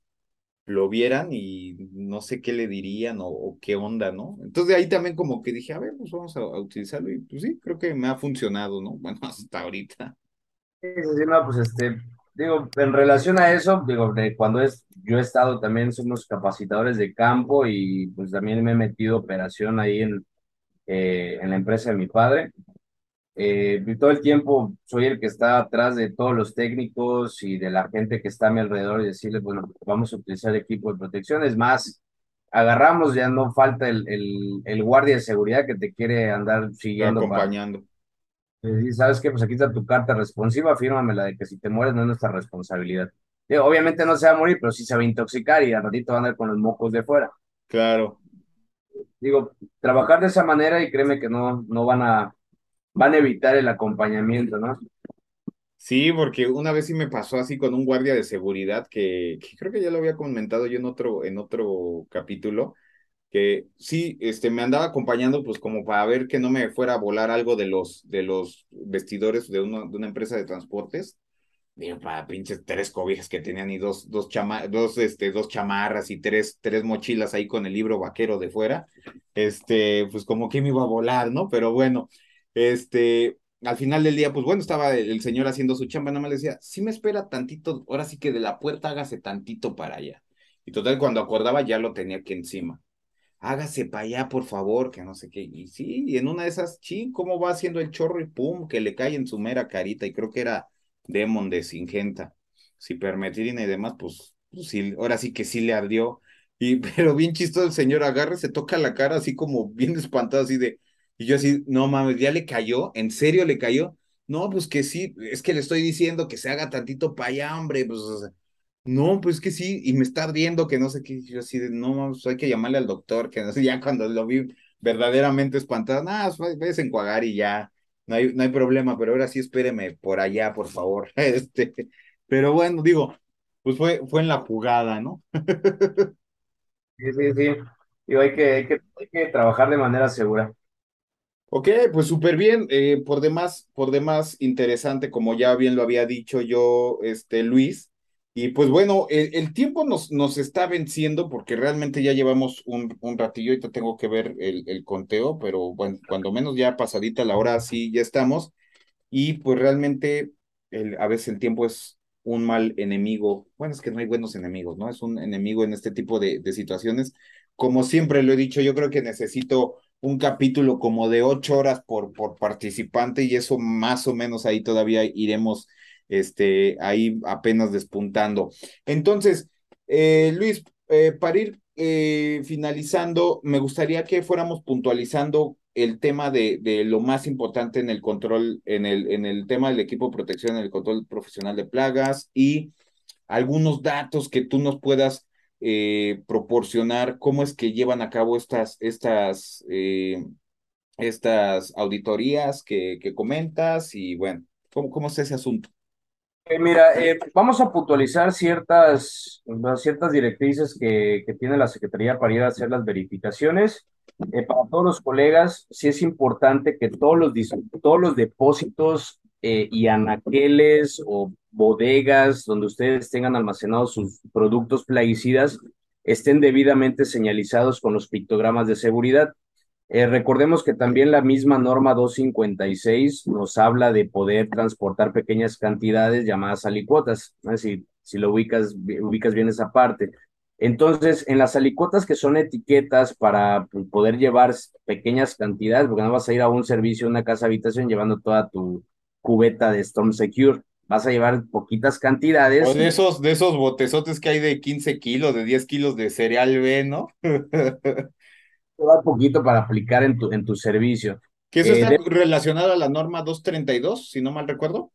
lo vieran y no sé qué le dirían o, o qué onda, ¿no? Entonces de ahí también como que dije, a ver, pues vamos a, a utilizarlo y pues sí, creo que me ha funcionado, ¿no? (laughs) Bueno, hasta ahorita. Sí, sí, no, pues este, digo, en relación a eso, digo, de cuando es, yo he estado también, somos capacitadores de campo y pues también me he metido operación ahí en, eh, en la empresa de mi padre. Eh, todo el tiempo soy el que está atrás de todos los técnicos y de la gente que está a mi alrededor y decirles, bueno, vamos a utilizar equipo de protección. Es más, agarramos, ya no falta el, el, el guardia de seguridad que te quiere andar siguiendo para acompañando. y sabes qué, pues aquí está tu carta responsiva, fírmamela de que si te mueres no es nuestra responsabilidad. Digo, obviamente no se va a morir, pero sí se va a intoxicar y al ratito va a andar con los mocos de fuera. Claro. Digo, trabajar de esa manera y créeme que no, no van a, van a evitar el acompañamiento, ¿no? Sí, porque una vez sí me pasó así con un guardia de seguridad que, que creo que ya lo había comentado yo en otro, en otro capítulo, que sí, este, me andaba acompañando pues como para ver que no me fuera a volar algo de los, de los vestidores de una, de una empresa de transportes. Digo, para pinches tres cobijas que tenían y dos, dos, chama dos, este, dos chamarras y tres, tres mochilas ahí con el libro vaquero de fuera. Este, pues como que me iba a volar, ¿no? Pero bueno, este, al final del día, pues bueno, estaba el, señor haciendo su chamba, nada más le decía, sí me espera tantito, ahora sí que de la puerta hágase tantito para allá. Y total, cuando acordaba ya lo tenía aquí encima hágase para allá, por favor, que no sé qué. Y sí, y en una de esas, sí, cómo va haciendo el chorro y pum, que le cae en su mera carita. Y creo que era Demon de Singenta. Si permitirina y demás, pues, pues sí, ahora sí que sí le ardió. Y, (laughs) pero bien chistoso el señor agarra, se toca la cara así como bien espantado, así de, y yo así, no mames, ya le cayó, ¿en serio le cayó? No, pues que sí, es que le estoy diciendo que se haga tantito para allá, hombre, pues, o sea, no, pues que sí, y me está ardiendo, que no sé qué, yo así de, no, pues hay que llamarle al doctor, que no sé, ya cuando lo vi verdaderamente espantado, nada, ves a enjuagar y ya, no hay, no hay problema, pero ahora sí espéreme por allá, por favor, (laughs) este, pero bueno, digo, pues fue, fue en la jugada, ¿no? Sí, sí, sí. Digo, hay que, hay que, hay que trabajar de manera segura. Ok, pues súper bien, eh, por demás, por demás interesante, como ya bien lo había dicho yo, este, Luis, y pues bueno, el, el tiempo nos, nos está venciendo porque realmente ya llevamos un, un ratillo, ahorita tengo que ver el, el conteo, pero bueno, cuando menos ya pasadita la hora, sí, ya estamos. Y pues realmente el, a veces el tiempo es un mal enemigo. Bueno, es que no hay buenos enemigos, ¿no? Es un enemigo en este tipo de, de situaciones. Como siempre lo he dicho, yo creo que necesito un capítulo como de ocho horas por, por participante y eso más o menos ahí todavía iremos este, ahí apenas despuntando. Entonces, eh, Luis, eh, para ir eh, finalizando, me gustaría que fuéramos puntualizando el tema de, de, lo más importante en el control, en el, en el tema del equipo de protección, en el control profesional de plagas y algunos datos que tú nos puedas eh, proporcionar, cómo es que llevan a cabo estas, estas, eh, estas auditorías que, que comentas y bueno, ¿cómo, cómo está ese asunto? Eh, mira, eh, vamos a puntualizar ciertas, ciertas directrices que, que tiene la Secretaría para ir a hacer las verificaciones. Eh, para todos los colegas, sí es importante que todos los, todos los depósitos eh, y anaqueles o bodegas donde ustedes tengan almacenados sus productos plaguicidas estén debidamente señalizados con los pictogramas de seguridad. Eh, recordemos que también la misma norma 256 nos habla de poder transportar pequeñas cantidades llamadas alicuotas, ¿no? si, si lo ubicas, ubicas bien esa parte. Entonces, en las alicuotas que son etiquetas para poder llevar pequeñas cantidades, porque no vas a ir a un servicio, una casa habitación llevando toda tu cubeta de Storm Secure, vas a llevar poquitas cantidades. O de esos, de esos botezotes que hay de 15 kilos, de 10 kilos de cereal B, ¿no? (laughs) un poquito para aplicar en tu, en tu servicio. Que eso eh, está de... relacionado a la norma 232, si no mal recuerdo.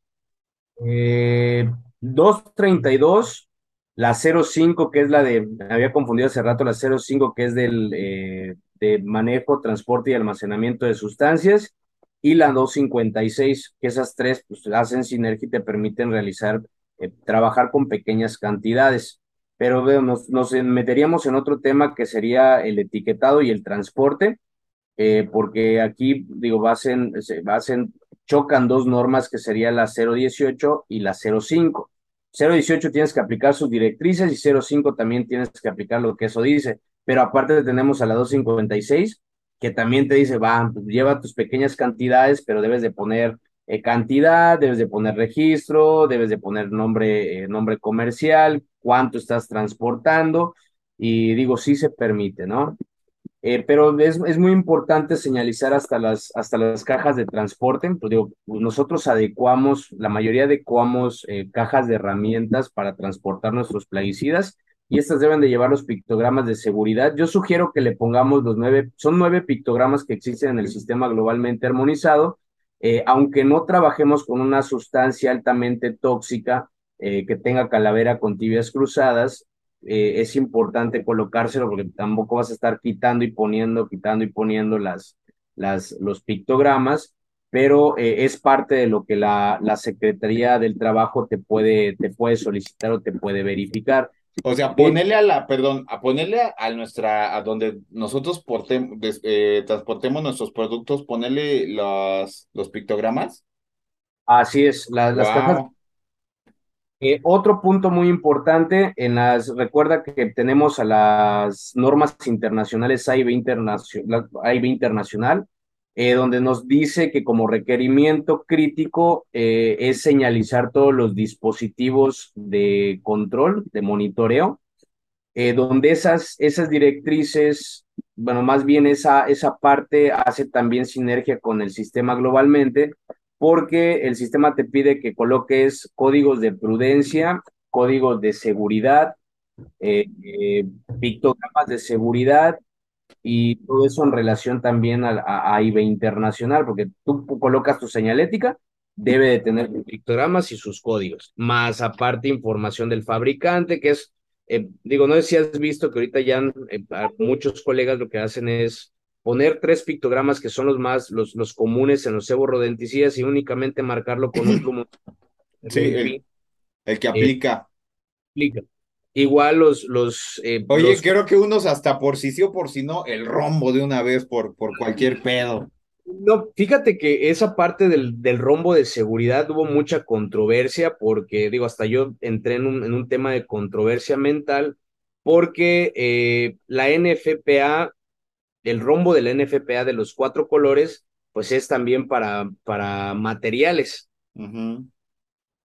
Eh, 232, la 05, que es la de, me había confundido hace rato, la 05, que es del eh, de manejo, transporte y almacenamiento de sustancias, y la 256, que esas tres pues, hacen sinergia y te permiten realizar, eh, trabajar con pequeñas cantidades pero nos, nos meteríamos en otro tema que sería el etiquetado y el transporte, eh, porque aquí, digo, basen, basen, chocan dos normas que sería la 018 y la 05. 018 tienes que aplicar sus directrices y 05 también tienes que aplicar lo que eso dice, pero aparte tenemos a la 256 que también te dice, va, lleva tus pequeñas cantidades, pero debes de poner cantidad, debes de poner registro, debes de poner nombre, nombre comercial, cuánto estás transportando, y digo, sí se permite, ¿no? Eh, pero es, es, muy importante señalizar hasta las, hasta las cajas de transporte. Pues digo, nosotros adecuamos, la mayoría adecuamos eh, cajas de herramientas para transportar nuestros plaguicidas y estas deben de llevar los pictogramas de seguridad. Yo sugiero que le pongamos los nueve, son nueve pictogramas que existen en el sistema globalmente armonizado, eh, aunque no trabajemos con una sustancia altamente tóxica que tenga calavera con tibias cruzadas, eh, es importante colocárselo porque tampoco vas a estar quitando y poniendo, quitando y poniendo las, las, los pictogramas, pero eh, es parte de lo que la, la Secretaría del Trabajo te puede, te puede solicitar o te puede verificar. O sea, ponerle a la, perdón, a ponerle a nuestra, a donde nosotros eh, transportemos nuestros productos, ponerle los, los pictogramas. Así es, las cajas. Eh, otro punto muy importante, en las, recuerda que tenemos a las normas internacionales AIB, internacional, internacional eh, donde nos dice que como requerimiento crítico eh, es señalizar todos los dispositivos de control, de monitoreo, donde esas, esas directrices, bueno, más bien esa, esa parte hace también sinergia con el sistema globalmente, porque el sistema te pide que coloques códigos de prudencia, códigos de seguridad, eh, eh, pictogramas de seguridad y todo eso en relación también a, a, internacional, porque tú colocas tu señalética, debe de tener pictogramas y sus códigos, más aparte información del fabricante, que es, eh, digo, no sé si has visto que ahorita ya muchos colegas lo que hacen es poner tres pictogramas que son los más, los, los comunes en los ceborodenticidas y únicamente marcarlo con un plumón. Sí, el, que aplica. aplica. Igual los... los eh, Oye, creo que unos hasta por si sí o por si no, el rombo de una vez por, por cualquier pedo. No, fíjate que esa parte del, del rombo de seguridad hubo mucha controversia porque, digo, hasta yo entré en un, en un tema de controversia mental porque eh, la NFPA el rombo del NFPA de los cuatro colores, pues es también para, para materiales.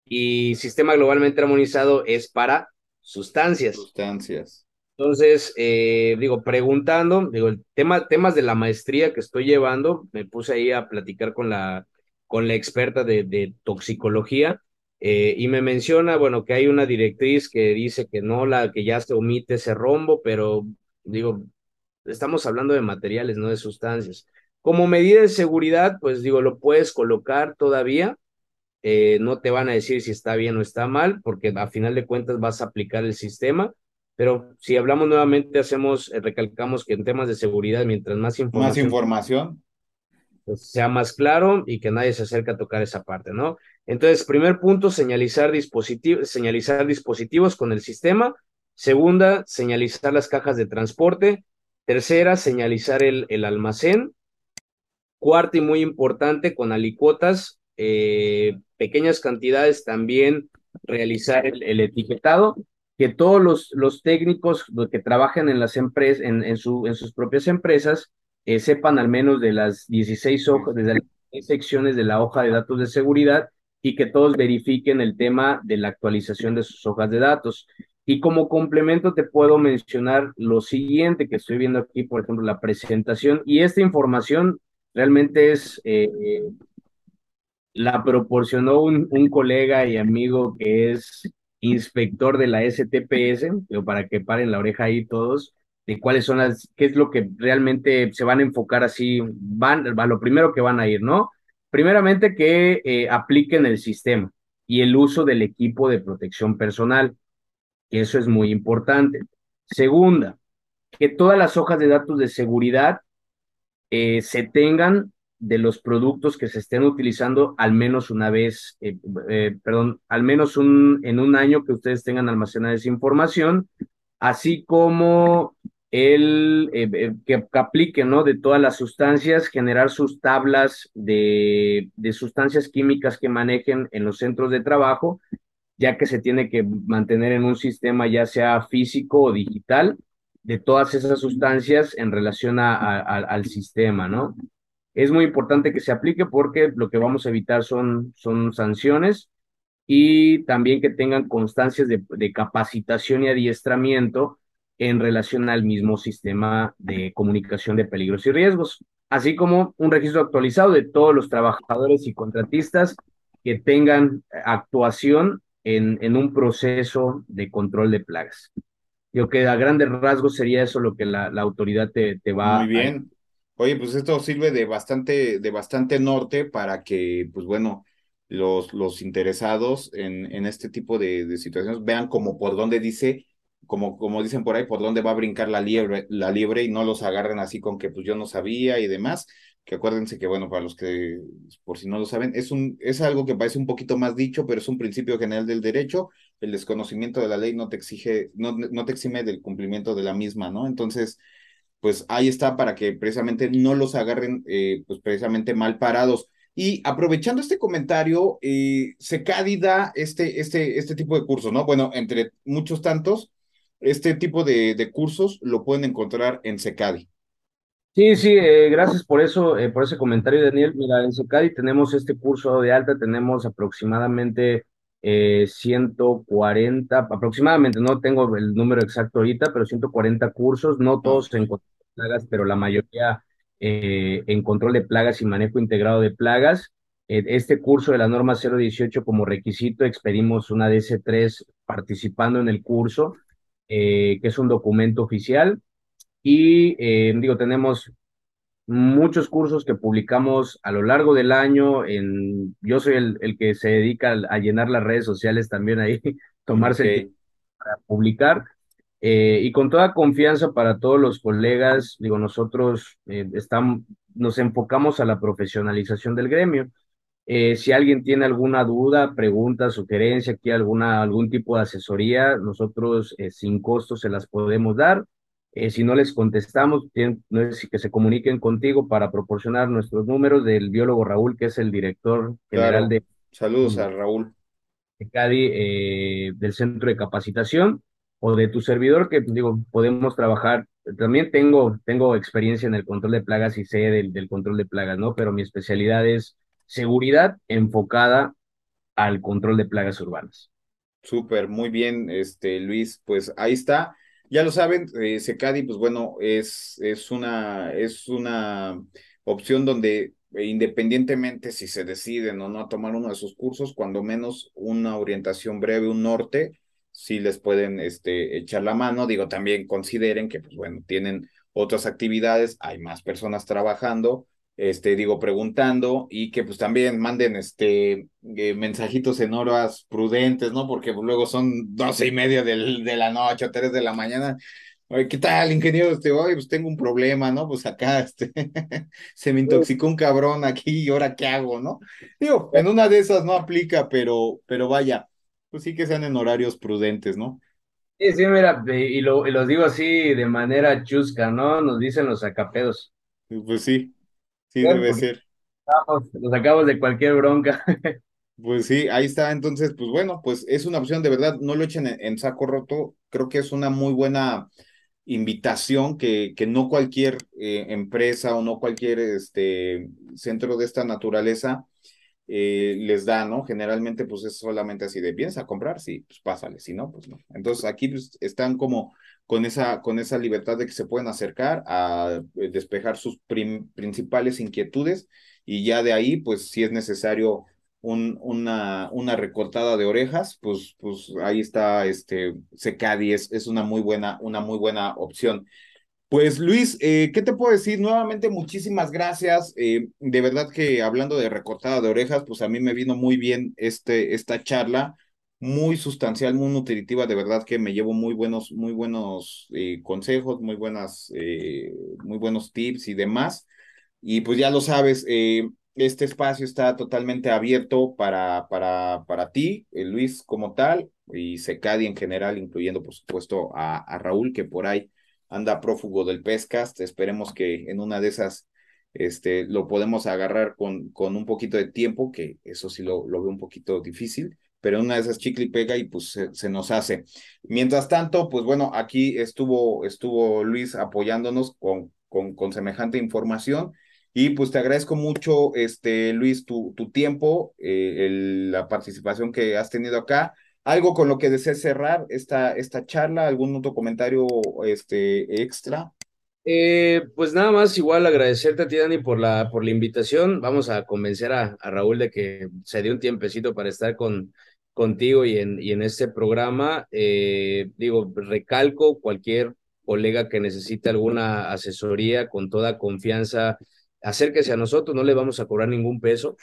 Y sistema globalmente armonizado es para sustancias. Sustancias. Entonces, eh, digo, preguntando, digo, el tema, temas de la maestría que estoy llevando, me puse ahí a platicar con la, con la experta de, de toxicología eh, y me menciona, bueno, que hay una directriz que dice que no, la que ya se omite ese rombo, pero digo, estamos hablando de materiales, no de sustancias. Como medida de seguridad, pues digo, lo puedes colocar todavía, eh, no te van a decir si está bien o está mal, porque a final de cuentas vas a aplicar el sistema, pero si hablamos nuevamente, hacemos, eh, recalcamos que en temas de seguridad, mientras más información, más información. Pues, sea más claro y que nadie se acerque a tocar esa parte, ¿no? Entonces, primer punto, señalizar, dispositivos, señalizar dispositivos con el sistema. Segunda, señalizar las cajas de transporte. Tercera, señalizar el, el almacén. Cuarta y muy importante, con alicuotas, eh, pequeñas cantidades también realizar el, etiquetado, que todos los, los técnicos que trabajan en las empresas, en, en, su, en sus propias empresas, eh, sepan al menos de las 16 hojas, de las secciones de la hoja de datos de seguridad y que todos verifiquen el tema de la actualización de sus hojas de datos. Y como complemento te puedo mencionar lo siguiente que estoy viendo aquí, por ejemplo, la presentación. Y esta información realmente es, eh, la proporcionó un, un, colega y amigo que es inspector de la STPS, pero para que paren la oreja ahí todos, de cuáles son las, qué es lo que realmente se van a enfocar así, van, a lo primero que van a ir, ¿no? Primeramente que eh, apliquen el sistema y el uso del equipo de protección personal eso es muy importante. Segunda, que todas las hojas de datos de seguridad eh, se tengan de los productos que se estén utilizando al menos una vez, eh, eh, perdón, al menos un, en un año que ustedes tengan almacenada esa información, así como el que, que, apliquen, ¿no? De todas las sustancias, generar sus tablas de, de sustancias químicas que manejen en los centros de trabajo ya que se tiene que mantener en un sistema ya sea físico o digital de todas esas sustancias en relación a, al sistema, ¿no? Es muy importante que se aplique porque lo que vamos a evitar son, son sanciones y también que tengan constancias de, de capacitación y adiestramiento en relación al mismo sistema de comunicación de peligros y riesgos, así como un registro actualizado de todos los trabajadores y contratistas que tengan actuación en, en un proceso de control de plagas. Yo que a grandes rasgos sería eso lo que la, la autoridad te, te va Muy bien. Oye, pues esto sirve de bastante, de bastante norte para que, pues bueno, los, los interesados en, en este tipo de, de situaciones vean como por dónde dice, como, como dicen por ahí, por dónde va a brincar la liebre, la liebre y no los agarren así con que pues yo no sabía y demás. Que acuérdense que, bueno, para los que, por si no lo saben, es, un, es algo que parece un poquito más dicho, pero es un principio general del derecho. El desconocimiento de la ley no te exige, no, no te exime del cumplimiento de la misma, ¿no? Entonces, pues ahí está para que precisamente no los agarren, eh, pues precisamente mal parados. Y aprovechando este comentario, eh, Secadi da este, este, este tipo de cursos, ¿no? Bueno, entre muchos tantos, este tipo de, de cursos lo pueden encontrar en Secadi. Sí, sí, eh, gracias por eso, eh, por ese comentario, Daniel. Mira, en Secadi tenemos este curso de alta, tenemos aproximadamente eh, 140, aproximadamente, no tengo el número exacto ahorita, pero 140 cursos, no todos en control de plagas, pero la mayoría eh, en control de plagas y manejo integrado de plagas. Eh, este curso de la norma 018 como requisito expedimos una DC3 participando en el curso, eh, que es un documento oficial. Y digo, tenemos muchos cursos que publicamos a lo largo del año. En, yo soy el, el que se dedica a llenar las redes sociales también ahí, (laughs) tomarse Okay. el tiempo para publicar. Eh, y con toda confianza para todos los colegas, digo, nosotros eh, estamos, nos enfocamos a la profesionalización del gremio. Eh, si alguien tiene alguna duda, pregunta, sugerencia, aquí alguna, algún tipo de asesoría, nosotros eh, sin costo se las podemos dar. Eh, si no les contestamos, tienen, no es que se comuniquen contigo para proporcionar nuestros números del biólogo Raúl, que es el director general Claro. de, Saludos a Raúl. de CADI, eh, del centro de capacitación, o de tu servidor, que digo, podemos trabajar. También tengo, tengo experiencia en el control de plagas y sé del, del control de plagas, ¿no? Pero mi especialidad es seguridad enfocada al control de plagas urbanas. Súper, muy bien, este Luis, pues ahí está. Ya lo saben, eh, Secadi, pues bueno, es, es una, es una opción donde eh, independientemente si se deciden o no a tomar uno de sus cursos, cuando menos una orientación breve, un norte, sí les pueden este, echar la mano. Digo, también consideren que, pues bueno, tienen otras actividades, hay más personas trabajando este, digo, preguntando y que pues también manden este eh, mensajitos en horas prudentes, ¿no? Porque pues, luego son doce y media del, de la noche o tres de la mañana. Oye, ¿qué tal, ingeniero? Este, oye, pues tengo un problema, ¿no? Pues acá, (laughs) este, se me intoxicó un cabrón aquí y ahora qué hago, ¿no? Digo, en una de esas no aplica, pero, pero vaya, pues sí que sean en horarios prudentes, ¿no? Sí, sí, mira, y, lo, y los digo así de manera chusca, ¿no? Nos dicen los acapedos. Pues sí, sí Claro, debe ser. nos sacamos de cualquier bronca. (laughs) Pues sí, ahí está. Entonces, pues bueno, pues es una opción de verdad, no lo echen en, en saco roto. Creo que es una muy buena invitación que, que no cualquier eh, empresa o no cualquier este, centro de esta naturaleza eh, les da, ¿no? Generalmente, pues es solamente así de, ¿vienes a comprar? Sí, pues pásale, si no, pues no. Entonces, aquí pues, están como con esa, con esa libertad de que se pueden acercar a eh, despejar sus principales inquietudes y ya de ahí, pues si es necesario un, una, una recortada de orejas, pues, pues ahí está este Secadi, es, es una muy buena, una muy buena opción. Pues Luis, eh, ¿qué te puedo decir? Nuevamente, muchísimas gracias. Eh, de verdad que hablando de recortada de orejas, pues a mí me vino muy bien este, esta charla, muy sustancial, muy nutritiva. De verdad que me llevo muy buenos, muy buenos eh, consejos, muy buenas, muy buenos tips y demás. Y pues ya lo sabes, este espacio está totalmente abierto para, para, para ti, Luis, como tal, y Secadi en general, incluyendo por supuesto a Raúl, que por ahí anda prófugo del Pescast. Esperemos que en una de esas este, lo podemos agarrar con, con un poquito de tiempo, que eso sí lo, lo veo un poquito difícil, pero una de esas chicle y pega y pues se, se, nos hace. Mientras tanto, pues bueno, aquí estuvo, estuvo Luis apoyándonos con, con, con semejante información Y pues te agradezco mucho, este, Luis, tu, tu tiempo, eh, la participación que has tenido acá. ¿Algo con lo que desees cerrar esta, esta charla? ¿Algún otro comentario este, extra? Eh, pues nada más, igual agradecerte a ti, Dani, por la, por la invitación. Vamos a convencer a, a Raúl de que se dio un tiempecito para estar con, contigo y en, y en este programa. Eh, digo, recalco cualquier colega que necesite alguna asesoría con toda confianza, acérquese a nosotros, no le vamos a cobrar ningún peso.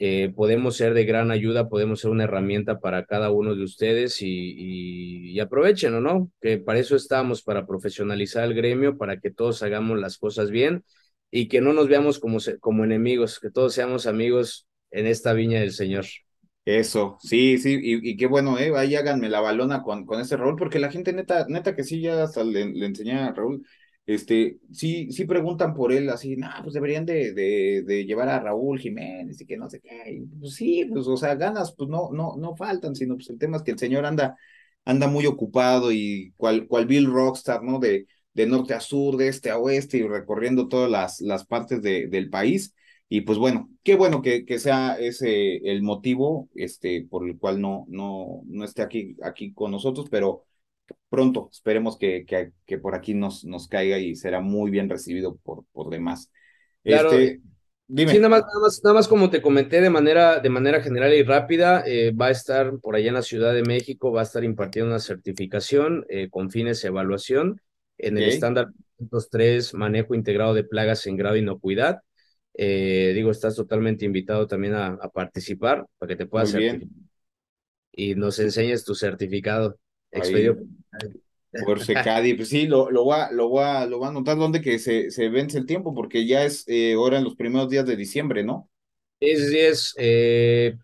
Eh, podemos ser de gran ayuda, podemos ser una herramienta para cada uno de ustedes y, y, aprovechen, ¿no? Que para eso estamos, para profesionalizar el gremio, para que todos hagamos las cosas bien y que no nos veamos como, como enemigos, que todos seamos amigos en esta viña del Señor. Eso, sí, sí, y, y, qué bueno, eh, ahí háganme la balona con, con ese Raúl, porque la gente neta, neta que sí, ya le, le enseñé a Raúl, este, sí, sí preguntan por él, así, no, pues deberían de, de, llevar a Raúl Jiménez y que no sé qué, pues sí, pues, o sea, ganas, pues no, no, no faltan, sino pues el tema es que el señor anda, anda muy ocupado y cual, cual Bill Rockstar, ¿no? De, de norte a sur, de este a oeste y recorriendo todas las, las partes de, del país y pues bueno, qué bueno que, que sea ese el motivo este, por el cual no, no, no esté aquí, aquí con nosotros, pero pronto esperemos que, que, que por aquí nos, nos caiga y será muy bien recibido por, por demás. Claro. Este, Dime. Sí, nada más, nada más, nada más como te comenté de manera, de manera general y rápida, eh, va a estar por allá en la Ciudad de México, va a estar impartiendo una certificación eh, con fines de evaluación en okay. el estándar 3, manejo integrado de plagas en grado de inocuidad. Eh, digo, estás totalmente invitado también a, a participar para que te puedas y nos enseñes tu certificado expedido. Por Secadi, pues sí, lo, lo, voy a, lo, voy a, lo voy a anotar donde que se, se vence el tiempo, porque ya es eh, ahora en los primeros días de diciembre, ¿no? Sí, sí, es, eh,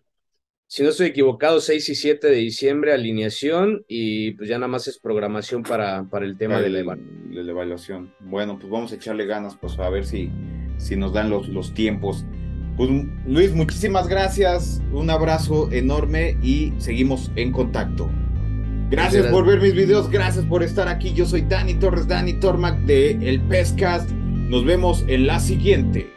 si no estoy equivocado, 6 y 7 de diciembre, alineación, y pues ya nada más es programación para, para el tema para de, el, la evaluación. de la evaluación. Bueno, pues vamos a echarle ganas, pues a ver si, si nos dan los, los tiempos. Pues Luis, muchísimas gracias, un abrazo enorme y seguimos en contacto. Gracias, por ver mis videos, gracias por estar aquí. Yo soy Dani Torres, Dani Tormac de El Pescast. Nos vemos en la siguiente.